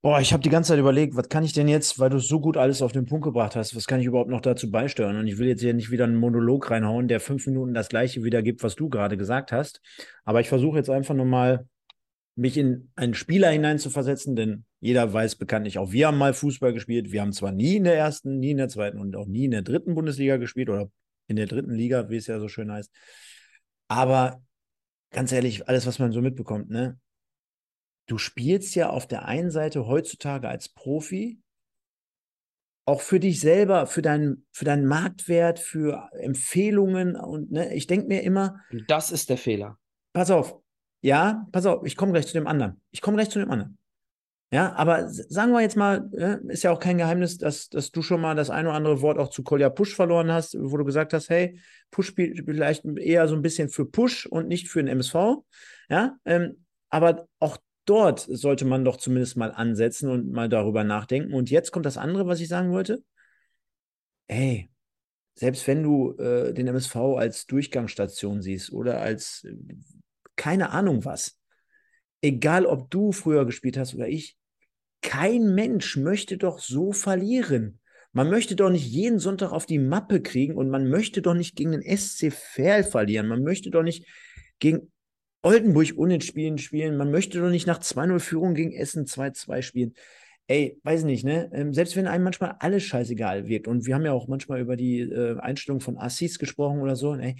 Boah, ich habe die ganze Zeit überlegt, was kann ich denn jetzt, weil du so gut alles auf den Punkt gebracht hast, was kann ich überhaupt noch dazu beisteuern? Und ich will jetzt hier nicht wieder einen Monolog reinhauen, der fünf Minuten das gleiche wiedergibt, was du gerade gesagt hast. Aber ich versuche jetzt einfach nochmal mich in einen Spieler hineinzuversetzen, denn jeder weiß bekanntlich, auch wir haben mal Fußball gespielt. Wir haben zwar nie in der ersten, nie in der zweiten und auch nie in der dritten Bundesliga gespielt oder in der dritten Liga, wie es ja so schön heißt. Aber ganz ehrlich, alles, was man so mitbekommt, ne? Du spielst ja auf der einen Seite heutzutage als Profi auch für dich selber, für deinen, für deinen Marktwert, für Empfehlungen und ne, ich denke mir immer. Das ist der Fehler. Pass auf, ja, pass auf, ich komme gleich zu dem anderen. Ich komme gleich zu dem anderen. Ja, aber sagen wir jetzt mal, ist ja auch kein Geheimnis, dass, dass du schon mal das ein oder andere Wort auch zu Kolja Push verloren hast, wo du gesagt hast, hey, Push spielt vielleicht eher so ein bisschen für Push und nicht für den MSV. Ja, ähm, aber auch dort sollte man doch zumindest mal ansetzen und mal darüber nachdenken. Und jetzt kommt das andere, was ich sagen wollte. Hey, selbst wenn du äh, den MSV als Durchgangsstation siehst oder als keine Ahnung was. Egal, ob du früher gespielt hast oder ich, kein Mensch möchte doch so verlieren. Man möchte doch nicht jeden Sonntag auf die Mappe kriegen und man möchte doch nicht gegen den SC Verl verlieren. Man möchte doch nicht gegen Oldenburg unentschieden spielen. Man möchte doch nicht nach 2-0 Führung gegen Essen 2-2 spielen. Ey, weiß nicht, ne? Ähm, selbst wenn einem manchmal alles scheißegal wirkt und wir haben ja auch manchmal über die äh, Einstellung von Assis gesprochen oder so, ey,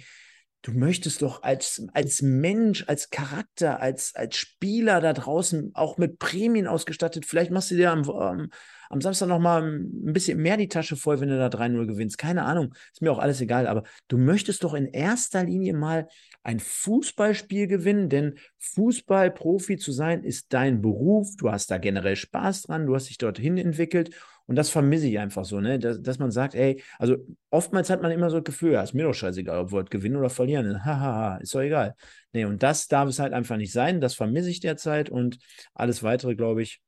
du möchtest doch als, als Mensch, als Charakter, als, als Spieler da draußen auch mit Prämien ausgestattet, vielleicht machst du dir am, am Samstag nochmal ein bisschen mehr die Tasche voll, wenn du da 3-0 gewinnst. Keine Ahnung, ist mir auch alles egal. Aber du möchtest doch in erster Linie mal ein Fußballspiel gewinnen, denn Fußballprofi zu sein ist dein Beruf. Du hast da generell Spaß dran, du hast dich dorthin entwickelt und das vermisse ich einfach so, ne? Dass, dass man sagt, ey, also oftmals hat man immer so das Gefühl, ja, ist mir doch scheißegal, ob wir gewinnen oder verlieren. Hahaha, ist doch egal. Nee, und das darf es halt einfach nicht sein. Das vermisse ich derzeit und alles weitere, glaube ich,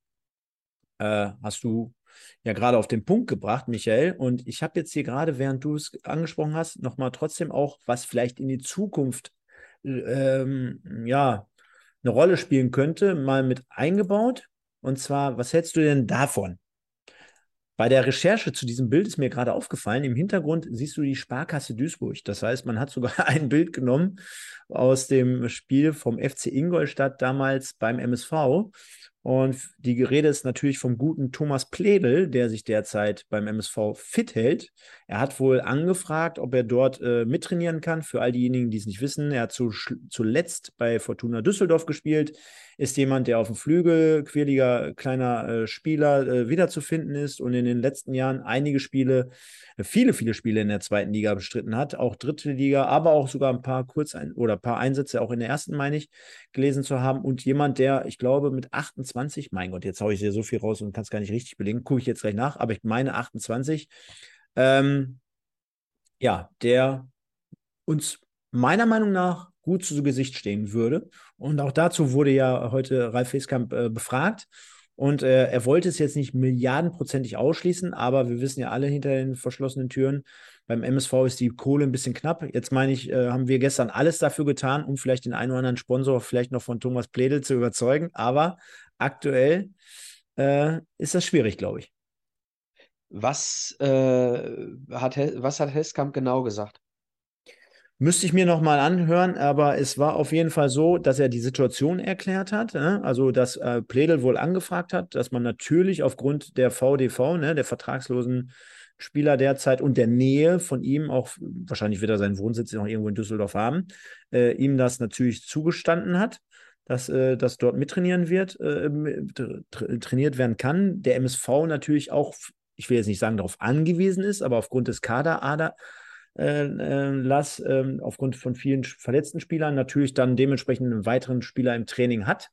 äh, hast du ja gerade auf den Punkt gebracht, Michael. Und ich habe jetzt hier gerade, während du es angesprochen hast, nochmal trotzdem auch, was vielleicht in die Zukunft ähm, ja, eine Rolle spielen könnte, mal mit eingebaut. Und zwar, was hältst du denn davon? Bei der Recherche zu diesem Bild ist mir gerade aufgefallen, im Hintergrund siehst du die Sparkasse Duisburg. Das heißt, man hat sogar [laughs] ein Bild genommen aus dem Spiel vom FC Ingolstadt damals beim MSV. Und die Rede ist natürlich vom guten Thomas Pledel, der sich derzeit beim MSV fit hält. Er hat wohl angefragt, ob er dort äh, mittrainieren kann. Für all diejenigen, die es nicht wissen, er hat zu, zuletzt bei Fortuna Düsseldorf gespielt, ist jemand, der auf dem Flügel, quirliger kleiner äh, Spieler äh, wiederzufinden ist und in den letzten Jahren einige Spiele, äh, viele, viele Spiele in der zweiten Liga bestritten hat, auch dritte Liga, aber auch sogar ein paar Kurz- oder paar Einsätze auch in der ersten, meine ich, gelesen zu haben. Und jemand, der, ich glaube, mit 28, mein Gott, jetzt haue ich dir so viel raus und kann es gar nicht richtig belegen, gucke ich jetzt gleich nach, aber ich meine 28, ähm, ja, der uns meiner Meinung nach gut zu Gesicht stehen würde. Und auch dazu wurde ja heute Ralf Feskamp äh, befragt. Und äh, er wollte es jetzt nicht milliardenprozentig ausschließen, aber wir wissen ja alle hinter den verschlossenen Türen, beim MSV ist die Kohle ein bisschen knapp. Jetzt meine ich, äh, haben wir gestern alles dafür getan, um vielleicht den einen oder anderen Sponsor vielleicht noch von Thomas Pledel zu überzeugen. Aber aktuell äh, ist das schwierig, glaube ich. Was, äh, hat, was hat Heskamp genau gesagt? Müsste ich mir nochmal anhören, aber es war auf jeden Fall so, dass er die Situation erklärt hat. Ne? Also, dass äh, Pledel wohl angefragt hat, dass man natürlich aufgrund der VDV, ne, der vertragslosen Spieler derzeit und der Nähe von ihm, auch wahrscheinlich wird er seinen Wohnsitz noch irgendwo in Düsseldorf haben, äh, ihm das natürlich zugestanden hat, dass äh, das dort mittrainieren wird, äh, tra trainiert werden kann. Der MSV natürlich auch, ich will jetzt nicht sagen, darauf angewiesen ist, aber aufgrund des Kaderader äh, äh, Lass äh, aufgrund von vielen verletzten Spielern natürlich dann dementsprechend einen weiteren Spieler im Training hat.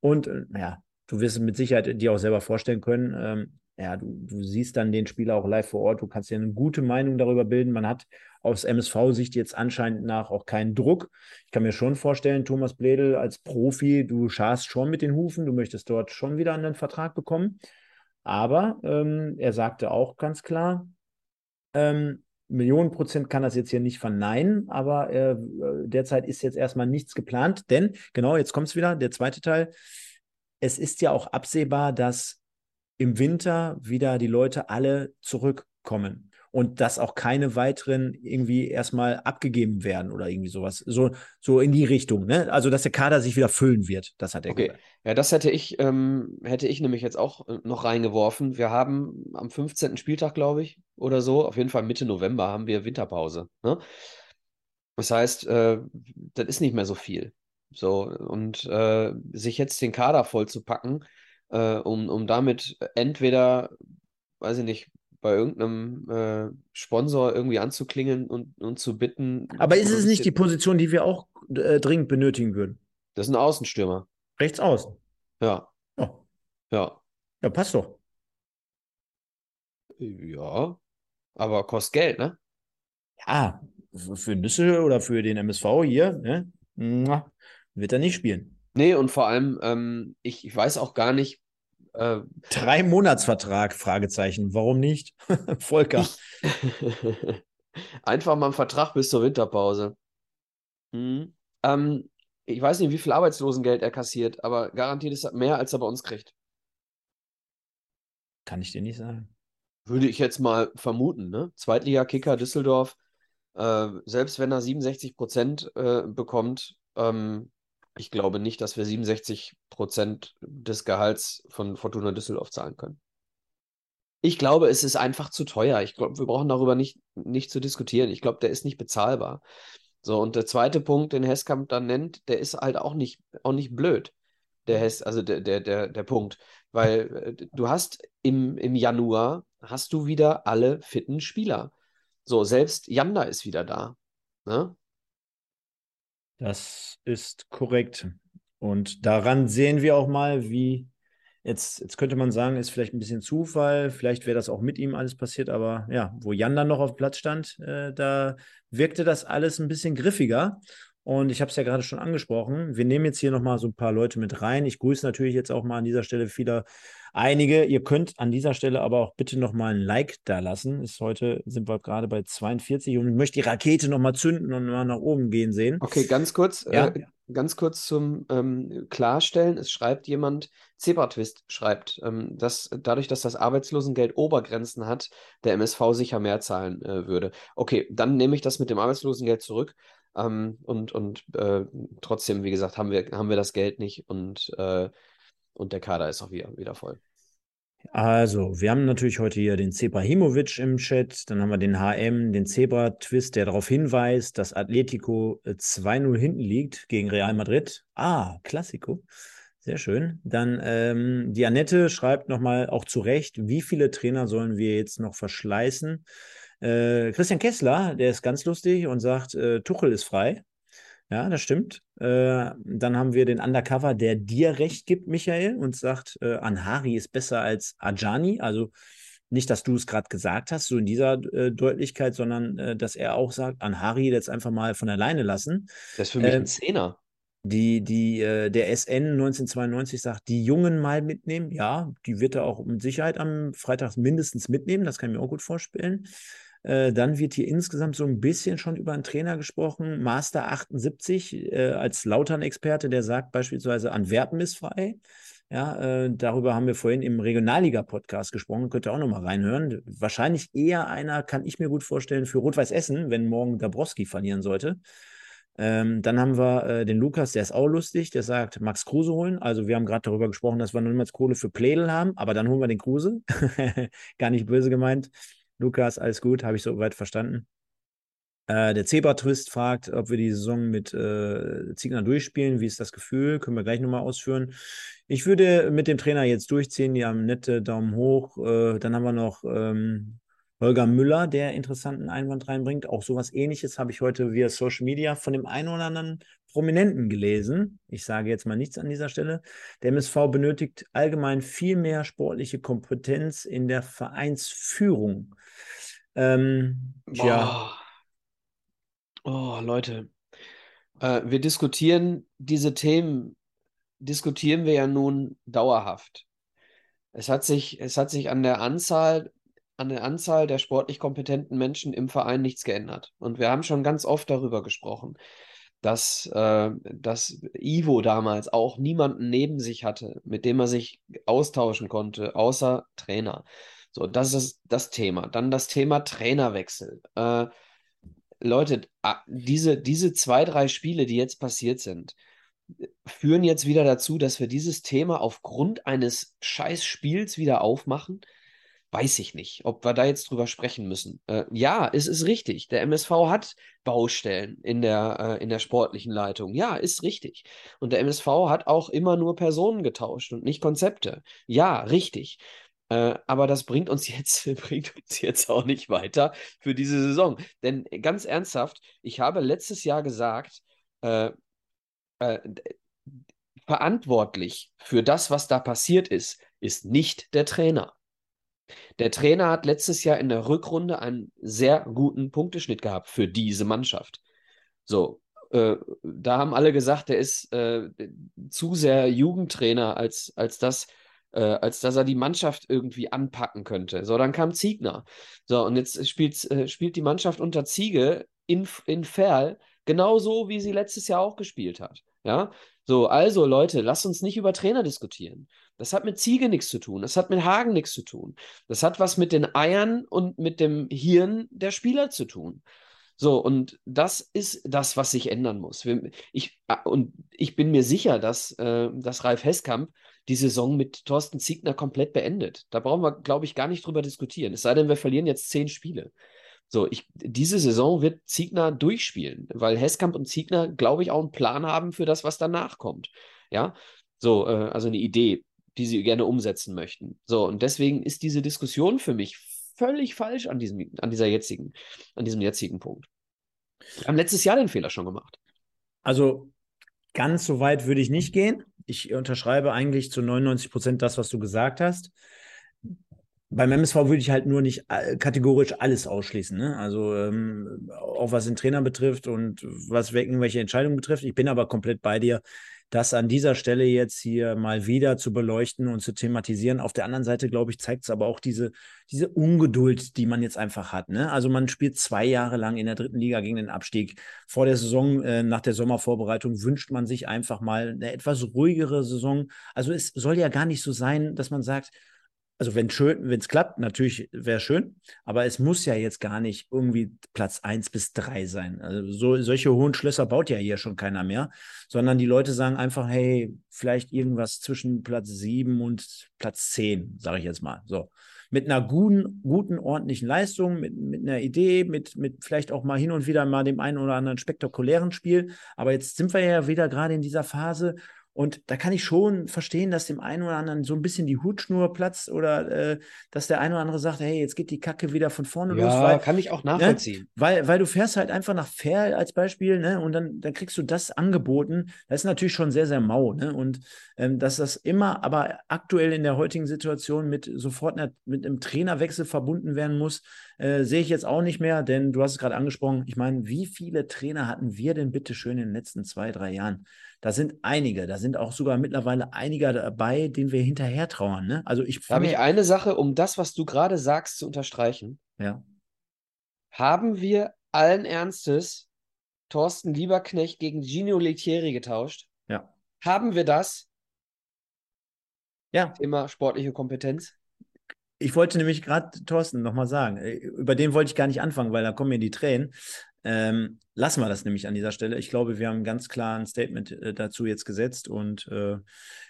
Und äh, ja, du wirst es mit Sicherheit dir auch selber vorstellen können. Ähm, ja, du, du, siehst dann den Spieler auch live vor Ort, du kannst dir eine gute Meinung darüber bilden. Man hat aus MSV-Sicht jetzt anscheinend nach auch keinen Druck. Ich kann mir schon vorstellen, Thomas Bledel als Profi, du scharst schon mit den Hufen, du möchtest dort schon wieder einen Vertrag bekommen. Aber ähm, er sagte auch ganz klar, ähm, Millionen Prozent kann das jetzt hier nicht verneinen, aber äh, derzeit ist jetzt erstmal nichts geplant, denn genau, jetzt kommt es wieder, der zweite Teil. Es ist ja auch absehbar, dass im Winter wieder die Leute alle zurückkommen und dass auch keine weiteren irgendwie erstmal abgegeben werden oder irgendwie sowas. So, so in die Richtung, ne? Also, dass der Kader sich wieder füllen wird, das hat er okay. gesagt. Ja, das hätte ich, ähm, hätte ich nämlich jetzt auch äh, noch reingeworfen. Wir haben am 15. Spieltag, glaube ich, oder so, auf jeden Fall Mitte November haben wir Winterpause. Ne? Das heißt, äh, das ist nicht mehr so viel. So, und äh, sich jetzt den Kader voll zu packen, äh, um, um damit entweder, weiß ich nicht, bei irgendeinem äh, Sponsor irgendwie anzuklingen und, und zu bitten. Aber ist es nicht die Position, die wir auch äh, dringend benötigen würden? Das ist ein Außenstürmer. Rechts außen. Ja. Oh. Ja. Ja, passt doch. Ja, aber kostet Geld, ne? Ja, für Nüsse oder für den MSV hier, ne? Wird er nicht spielen. Nee, und vor allem, ähm, ich, ich weiß auch gar nicht, äh, Drei Monatsvertrag, Fragezeichen. Warum nicht? [laughs] Volker. [laughs] Einfach mal einen Vertrag bis zur Winterpause. Hm. Ähm, ich weiß nicht, wie viel Arbeitslosengeld er kassiert, aber garantiert ist das mehr, als er bei uns kriegt. Kann ich dir nicht sagen. Würde ich jetzt mal vermuten, ne? Zweitliga-Kicker Düsseldorf, äh, selbst wenn er 67 Prozent äh, bekommt, ähm, ich glaube nicht, dass wir 67 Prozent des Gehalts von Fortuna Düsseldorf zahlen können. Ich glaube, es ist einfach zu teuer. Ich glaube, wir brauchen darüber nicht, nicht zu diskutieren. Ich glaube, der ist nicht bezahlbar. So, und der zweite Punkt, den Hesskamp dann nennt, der ist halt auch nicht, auch nicht blöd. Der Hess, also der, der, der, der Punkt. Weil äh, du hast im, im Januar hast du wieder alle fitten Spieler. So, selbst Janda ist wieder da. Ne? Das ist korrekt. Und daran sehen wir auch mal, wie Jetzt, jetzt könnte man sagen, ist vielleicht ein bisschen Zufall, vielleicht wäre das auch mit ihm alles passiert, aber ja, wo Jan dann noch auf Platz stand, äh, da wirkte das alles ein bisschen griffiger. Und ich habe es ja gerade schon angesprochen. Wir nehmen jetzt hier nochmal so ein paar Leute mit rein. Ich grüße natürlich jetzt auch mal an dieser Stelle viele, einige. Ihr könnt an dieser Stelle aber auch bitte nochmal ein Like da lassen. Ist heute sind wir gerade bei 42 und ich möchte die Rakete nochmal zünden und mal nach oben gehen sehen. Okay, ganz kurz. Ja? Äh, ganz kurz zum ähm, Klarstellen. Es schreibt jemand, Zebratwist schreibt, ähm, dass dadurch, dass das Arbeitslosengeld Obergrenzen hat, der MSV sicher mehr zahlen äh, würde. Okay, dann nehme ich das mit dem Arbeitslosengeld zurück. Ähm, und und äh, trotzdem, wie gesagt, haben wir, haben wir das Geld nicht und, äh, und der Kader ist auch wieder, wieder voll. Also, wir haben natürlich heute hier den Zebrahimovic im Chat, dann haben wir den HM, den Zebra-Twist, der darauf hinweist, dass Atletico 2-0 äh, hinten liegt gegen Real Madrid. Ah, Klassiko. Sehr schön. Dann ähm, die Annette schreibt nochmal auch zu Recht, wie viele Trainer sollen wir jetzt noch verschleißen? Äh, Christian Kessler, der ist ganz lustig und sagt, äh, Tuchel ist frei. Ja, das stimmt. Äh, dann haben wir den Undercover, der dir recht gibt, Michael, und sagt, äh, Anhari ist besser als Ajani. Also nicht, dass du es gerade gesagt hast, so in dieser äh, Deutlichkeit, sondern äh, dass er auch sagt, Anhari jetzt einfach mal von alleine lassen. Das ist für mich ein ähm, Zehner. Die, die, äh, der SN 1992 sagt, die Jungen mal mitnehmen. Ja, die wird er auch mit Sicherheit am Freitag mindestens mitnehmen. Das kann ich mir auch gut vorstellen. Äh, dann wird hier insgesamt so ein bisschen schon über einen Trainer gesprochen. Master 78 äh, als Lautern-Experte, der sagt beispielsweise, Antwerpen ist frei. Ja, äh, darüber haben wir vorhin im Regionalliga-Podcast gesprochen. Könnt ihr auch nochmal reinhören. Wahrscheinlich eher einer, kann ich mir gut vorstellen, für Rot-Weiß Essen, wenn morgen Dabrowski verlieren sollte. Ähm, dann haben wir äh, den Lukas, der ist auch lustig, der sagt, Max Kruse holen. Also wir haben gerade darüber gesprochen, dass wir niemals Kohle für Plädel haben, aber dann holen wir den Kruse. [laughs] Gar nicht böse gemeint. Lukas, alles gut, habe ich soweit verstanden. Äh, der Zebra-Twist fragt, ob wir die Saison mit äh, Ziegner durchspielen. Wie ist das Gefühl? Können wir gleich nochmal ausführen. Ich würde mit dem Trainer jetzt durchziehen. Die haben nette Daumen hoch. Äh, dann haben wir noch ähm, Holger Müller, der interessanten Einwand reinbringt. Auch sowas ähnliches habe ich heute via Social Media von dem einen oder anderen Prominenten gelesen. Ich sage jetzt mal nichts an dieser Stelle. Der MSV benötigt allgemein viel mehr sportliche Kompetenz in der Vereinsführung. Ähm, tja. Oh, Leute. Äh, wir diskutieren diese Themen, diskutieren wir ja nun dauerhaft. Es hat sich, es hat sich an der Anzahl an der Anzahl der sportlich kompetenten Menschen im Verein nichts geändert. Und wir haben schon ganz oft darüber gesprochen, dass, äh, dass Ivo damals auch niemanden neben sich hatte, mit dem er sich austauschen konnte, außer Trainer. So, das ist das Thema. Dann das Thema Trainerwechsel. Äh, Leute, diese, diese zwei, drei Spiele, die jetzt passiert sind, führen jetzt wieder dazu, dass wir dieses Thema aufgrund eines Scheißspiels wieder aufmachen weiß ich nicht, ob wir da jetzt drüber sprechen müssen. Äh, ja, es ist richtig. Der MSV hat Baustellen in der, äh, in der sportlichen Leitung. Ja, ist richtig. Und der MSV hat auch immer nur Personen getauscht und nicht Konzepte. Ja, richtig. Äh, aber das bringt uns [laughs] jetzt, bringt uns jetzt auch nicht weiter für diese Saison. Denn ganz ernsthaft, ich habe letztes Jahr gesagt, äh, äh, verantwortlich für das, was da passiert ist, ist nicht der Trainer. Der Trainer hat letztes Jahr in der Rückrunde einen sehr guten Punkteschnitt gehabt für diese Mannschaft. So, äh, da haben alle gesagt, der ist äh, zu sehr Jugendtrainer, als, als, das, äh, als dass er die Mannschaft irgendwie anpacken könnte. So, dann kam Ziegner. So, und jetzt spielt, äh, spielt die Mannschaft unter Ziege in, in Ferl genauso, wie sie letztes Jahr auch gespielt hat. Ja, so, also Leute, lasst uns nicht über Trainer diskutieren. Das hat mit Ziege nichts zu tun. Das hat mit Hagen nichts zu tun. Das hat was mit den Eiern und mit dem Hirn der Spieler zu tun. So, und das ist das, was sich ändern muss. Ich, ah, und ich bin mir sicher, dass, äh, dass Ralf Heskamp die Saison mit Thorsten Ziegner komplett beendet. Da brauchen wir, glaube ich, gar nicht drüber diskutieren. Es sei denn, wir verlieren jetzt zehn Spiele. So, ich, diese Saison wird Ziegner durchspielen, weil Heskamp und Ziegner, glaube ich, auch einen Plan haben für das, was danach kommt. Ja, so, äh, also eine Idee. die sie gerne umsetzen möchten. So, und deswegen ist diese Diskussion für mich völlig falsch an diesem, an dieser jetzigen, an diesem jetzigen Punkt. Wir haben letztes Jahr den Fehler schon gemacht. Also ganz so weit würde ich nicht gehen. Ich unterschreibe eigentlich zu 99 Prozent das, was du gesagt hast. Beim MSV würde ich halt nur nicht äh, kategorisch alles ausschließen. Ne? Also ähm, auch was den Trainer betrifft und was irgendwelche Entscheidungen betrifft. Ich bin aber komplett bei dir das an dieser Stelle jetzt hier mal wieder zu beleuchten und zu thematisieren. Auf der anderen Seite, glaube ich, zeigt es aber auch diese, diese Ungeduld, die man jetzt einfach hat. Ne? Also man spielt zwei Jahre lang in der dritten Liga gegen den Abstieg. Vor der Saison, äh, nach der Sommervorbereitung, wünscht man sich einfach mal eine etwas ruhigere Saison. Also es soll ja gar nicht so sein, dass man sagt, also wenn schön, wenn es klappt, natürlich wäre schön, aber es muss ja jetzt gar nicht irgendwie Platz 1 bis 3 sein. Also so, solche hohen Schlösser baut ja hier schon keiner mehr, sondern die Leute sagen einfach, hey, vielleicht irgendwas zwischen Platz 7 und Platz 10, sage ich jetzt mal. So. Mit einer guten, guten, ordentlichen Leistung, mit, mit einer Idee, mit, mit vielleicht auch mal hin und wieder mal dem einen oder anderen spektakulären Spiel. Aber jetzt sind wir ja wieder gerade in dieser Phase, und da kann ich schon verstehen, dass dem einen oder anderen so ein bisschen die Hutschnur platzt oder äh, dass der eine oder andere sagt, hey, jetzt geht die Kacke wieder von vorne ja, los. Ja, kann ich auch ne, nachvollziehen. Ne? Weil, weil du fährst halt einfach nach Ferl als Beispiel, ne? Und dann, dann kriegst du das angeboten. Das ist natürlich schon sehr, sehr mau, ne? Und ähm, dass das immer, aber aktuell in der heutigen Situation mit sofort einer, mit einem Trainerwechsel verbunden werden muss, äh, sehe ich jetzt auch nicht mehr, denn du hast es gerade angesprochen. Ich meine, wie viele Trainer hatten wir denn bitte schön in den letzten zwei, drei Jahren? Da sind einige, da sind auch sogar mittlerweile einige dabei, denen wir hinterher trauern. Ne? Also ich habe ich eine Sache, um das, was du gerade sagst, zu unterstreichen. Ja. Haben wir allen Ernstes Thorsten Lieberknecht gegen Gino Lettieri getauscht? Ja. Haben wir das? Ja. Thema sportliche Kompetenz. Ich wollte nämlich gerade Thorsten nochmal sagen, äh, über den wollte ich gar nicht anfangen, weil da kommen mir die Tränen. Ähm, lassen wir das nämlich an dieser Stelle. Ich glaube, wir haben ganz klar ein Statement äh, dazu jetzt gesetzt und äh,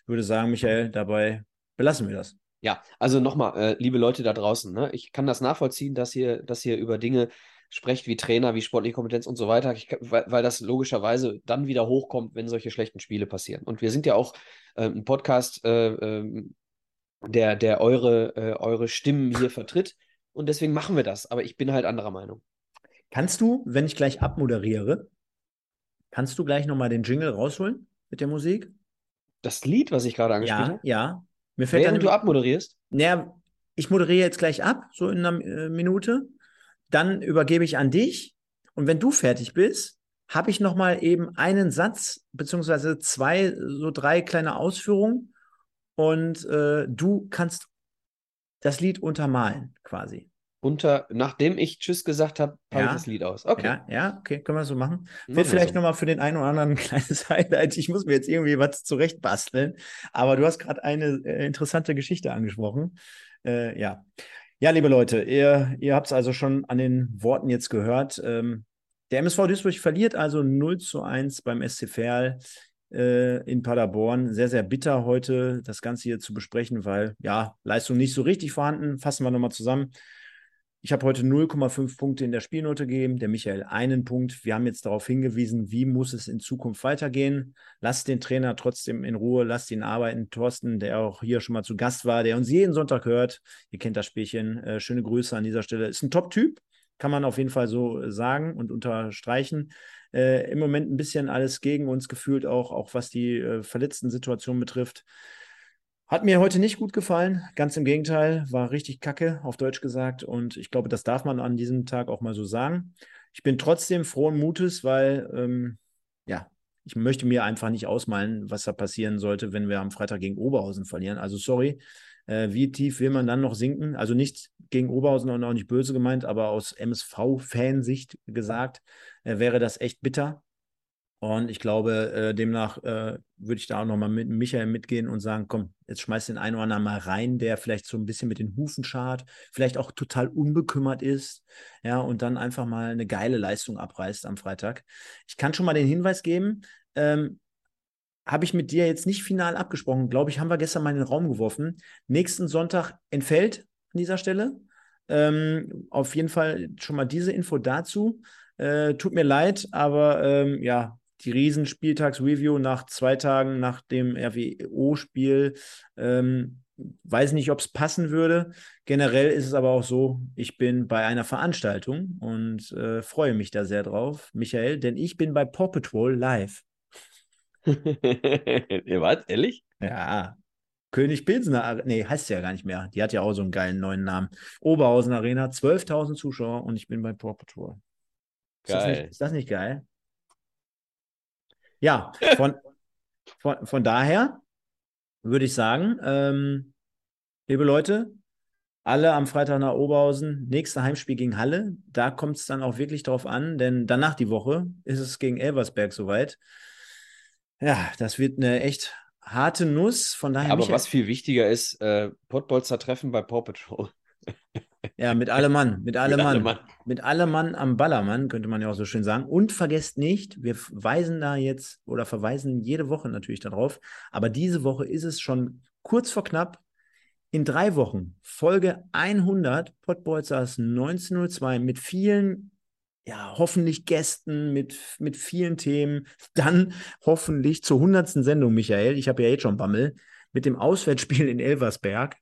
würde sagen, Michael, dabei belassen wir das. Ja, also nochmal, äh, liebe Leute da draußen, ne, ich kann das nachvollziehen, dass ihr, dass ihr über Dinge sprecht wie Trainer, wie sportliche Kompetenz und so weiter, ich, weil, weil, das logischerweise dann wieder hochkommt, wenn solche schlechten Spiele passieren. Und wir sind ja auch äh, ein Podcast, äh, ähm, der, der eure, äh, eure Stimmen hier vertritt. Und deswegen machen wir das. Aber ich bin halt anderer Meinung. Kannst du, wenn ich gleich abmoderiere, kannst du gleich nochmal den Jingle rausholen mit der Musik? Das Lied, was ich gerade angespielt ja, habe? Ja, Mir fällt Während dann, du abmoderierst? Naja, ich moderiere jetzt gleich ab, so in einer äh, Minute. Dann übergebe ich an dich. Und wenn du fertig bist, habe ich nochmal eben einen Satz, beziehungsweise zwei, so drei kleine Ausführungen. Und äh, du kannst das Lied untermalen, quasi unter, nachdem ich Tschüss gesagt habe, packe ja. ich das Lied aus. Okay. Ja, ja, okay, können wir so machen. Wird vielleicht so. nochmal für den einen oder anderen ein [laughs] kleines Highlight. Ich muss mir jetzt irgendwie was zurechtbasteln. Aber du hast gerade eine äh, interessante Geschichte angesprochen. Äh, ja. Ja, liebe Leute, ihr, ihr habt es also schon an den Worten jetzt gehört. Ähm, der MSV Duisburg verliert also 0 zu 1 beim SC Verl äh, in Paderborn. Sehr, sehr bitter heute, das Ganze hier zu besprechen, weil ja, Leistung nicht so richtig vorhanden. Fassen wir nochmal zusammen. Ich habe heute 0,5 Punkte in der Spielnote gegeben, der Michael einen Punkt. Wir haben jetzt darauf hingewiesen, wie muss es in Zukunft weitergehen. Lasst den Trainer trotzdem in Ruhe, lasst ihn arbeiten. Thorsten, der auch hier schon mal zu Gast war, der uns jeden Sonntag hört. Ihr kennt das Spielchen. Äh, schöne Grüße an dieser Stelle. Ist ein Top-Typ, kann man auf jeden Fall so sagen und unterstreichen. Äh, Im Moment ein bisschen alles gegen uns gefühlt, auch, auch was die äh, verletzten Situation betrifft. Hat mir heute nicht gut gefallen, ganz im Gegenteil, war richtig kacke, auf Deutsch gesagt. Und ich glaube, das darf man an diesem Tag auch mal so sagen. Ich bin trotzdem frohen Mutes, weil, ähm, ja, ich möchte mir einfach nicht ausmalen, was da passieren sollte, wenn wir am Freitag gegen Oberhausen verlieren. Also sorry, äh, wie tief will man dann noch sinken? Also nicht gegen Oberhausen und auch nicht böse gemeint, aber aus MSV-Fansicht gesagt, äh, wäre das echt bitter. Und ich glaube, äh, demnach äh, würde ich da auch nochmal mit Michael mitgehen und sagen, komm, jetzt schmeiß den einen oder anderen mal rein, der vielleicht so ein bisschen mit den Hufen schart, vielleicht auch total unbekümmert ist, ja, und dann einfach mal eine geile Leistung abreißt am Freitag. Ich kann schon mal den Hinweis geben, ähm, habe ich mit dir jetzt nicht final abgesprochen, glaube ich, haben wir gestern mal in den Raum geworfen. Nächsten Sonntag entfällt an dieser Stelle. Ähm, auf jeden Fall schon mal diese Info dazu. Äh, tut mir leid, aber ähm, ja, die Riesenspieltagsreview nach zwei Tagen nach dem RWO-Spiel. Ähm, weiß nicht, ob es passen würde. Generell ist es aber auch so, ich bin bei einer Veranstaltung und äh, freue mich da sehr drauf, Michael, denn ich bin bei Paw Patrol live. [laughs] Ihr wart, ehrlich? Ja. König Pilsener, nee, heißt ja gar nicht mehr. Die hat ja auch so einen geilen neuen Namen. Oberhausen Arena, 12.000 Zuschauer und ich bin bei Paw Patrol. Ist das, nicht, ist das nicht geil? Ja, [laughs] von, von, von daher würde ich sagen, ähm, liebe Leute, alle am Freitag nach Oberhausen, nächster Heimspiel gegen Halle. Da kommt es dann auch wirklich drauf an, denn danach die Woche ist es gegen Elversberg soweit. Ja, das wird eine echt harte Nuss. Von daher. Aber was viel wichtiger ist, äh, Pottbolzer Treffen bei Paw Patrol. [laughs] Ja, [laughs] mit allem Mann, mit allem Mann. Mann. Mit allem Mann am Ballermann, könnte man ja auch so schön sagen. Und vergesst nicht, wir weisen da jetzt oder verweisen jede Woche natürlich darauf, aber diese Woche ist es schon kurz vor knapp. In drei Wochen, Folge 100, Pottbolzers 1902 mit vielen ja, hoffentlich Gästen mit, mit vielen Themen. [laughs] Dann hoffentlich zur 100. Sendung, Michael. Ich habe ja jetzt schon Bammel. Mit dem Auswärtsspiel in Elversberg.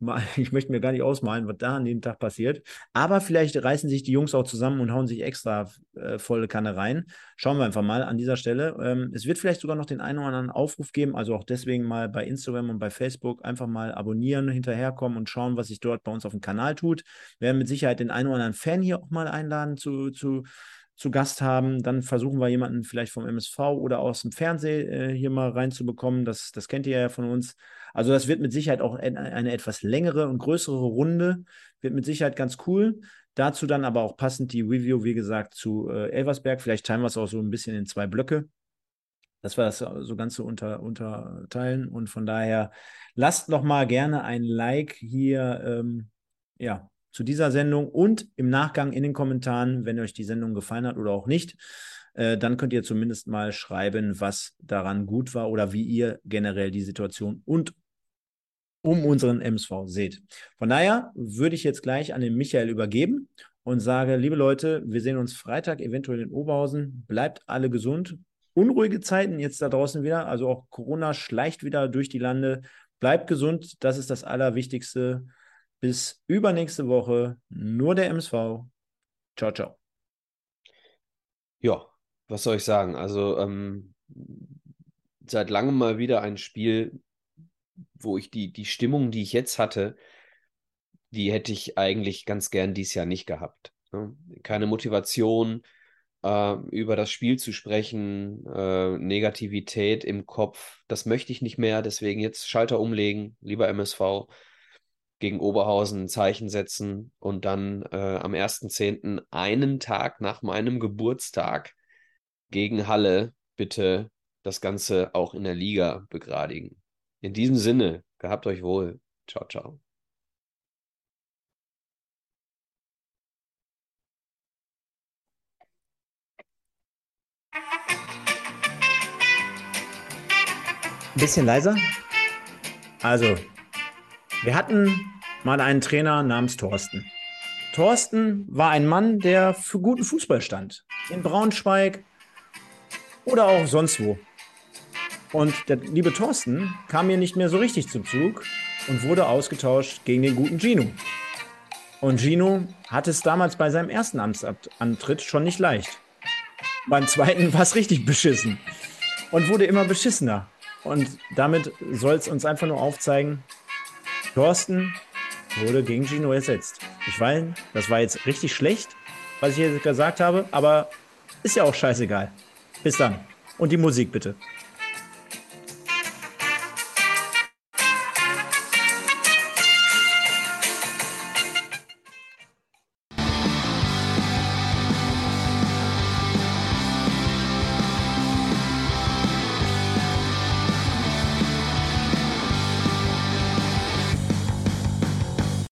[laughs] Ich möchte mir gar nicht ausmalen, was da an dem Tag passiert. Aber vielleicht reißen sich die Jungs auch zusammen und hauen sich extra äh, volle Kanne rein. Schauen wir einfach mal an dieser Stelle. Ähm, es wird vielleicht sogar noch den einen oder anderen Aufruf geben. Also auch deswegen mal bei Instagram und bei Facebook einfach mal abonnieren, hinterherkommen und schauen, was sich dort bei uns auf dem Kanal tut. Wir werden mit Sicherheit den einen oder anderen Fan hier auch mal einladen zu, zu zu Gast haben. Dann versuchen wir jemanden vielleicht vom MSV oder aus dem Fernsehen äh, hier mal reinzubekommen. Das, das kennt ihr ja von uns. Also das wird mit Sicherheit auch eine, etwas längere und größere Runde. Wird mit Sicherheit ganz cool. Dazu dann aber auch passend die Review, wie gesagt, zu äh, Elversberg. Vielleicht teilen wir es auch so ein bisschen in zwei Blöcke. dass wir das so Ganze unter, unterteilen. Und von daher lasst noch mal gerne ein Like hier ähm, ja, zu dieser Sendung und im Nachgang in den Kommentaren, wenn euch die Sendung gefallen hat oder auch nicht. Äh, dann könnt ihr zumindest mal schreiben, was daran gut war oder wie ihr generell die Situation und um unseren MSV seht. Von daher würde ich jetzt gleich an den Michael übergeben und sage, liebe Leute, wir sehen uns Freitag eventuell in Oberhausen. Bleibt alle gesund. Unruhige Zeiten jetzt da draußen wieder. Also auch Corona schleicht wieder durch die Lande. Bleibt gesund. Das ist das Allerwichtigste. Bis übernächste Woche. Nur der MSV. Ciao, ciao. Ja, was soll ich sagen? Also ähm, seit langem mal wieder ein Spiel, wo ich die, die Stimmung, die ich jetzt hatte, die hätte ich eigentlich ganz gern dieses Jahr nicht gehabt. Ne? Keine Motivation, äh, über das Spiel zu sprechen, äh, Negativität im Kopf, das möchte ich nicht mehr. Deswegen jetzt Schalter umlegen, lieber MSV gegen Oberhausen ein Zeichen setzen und dann äh, am 1.10., einen Tag nach meinem Geburtstag, gegen Halle bitte das Ganze auch in der Liga begradigen. In diesem Sinne, gehabt euch wohl. Ciao, ciao. Ein bisschen leiser. Also, wir hatten mal einen Trainer namens Thorsten. Thorsten war ein Mann, der für guten Fußball stand. In Braunschweig oder auch sonst wo. Und der liebe Thorsten kam mir nicht mehr so richtig zum Zug und wurde ausgetauscht gegen den guten Gino. Und Gino hatte es damals bei seinem ersten Amtsantritt schon nicht leicht. Beim zweiten [laughs] war es richtig beschissen und wurde immer beschissener. Und damit soll es uns einfach nur aufzeigen, Thorsten wurde gegen Gino ersetzt. Ich weiß, das war jetzt richtig schlecht, was ich jetzt gesagt habe, aber ist ja auch scheißegal. Bis dann. Und die Musik bitte.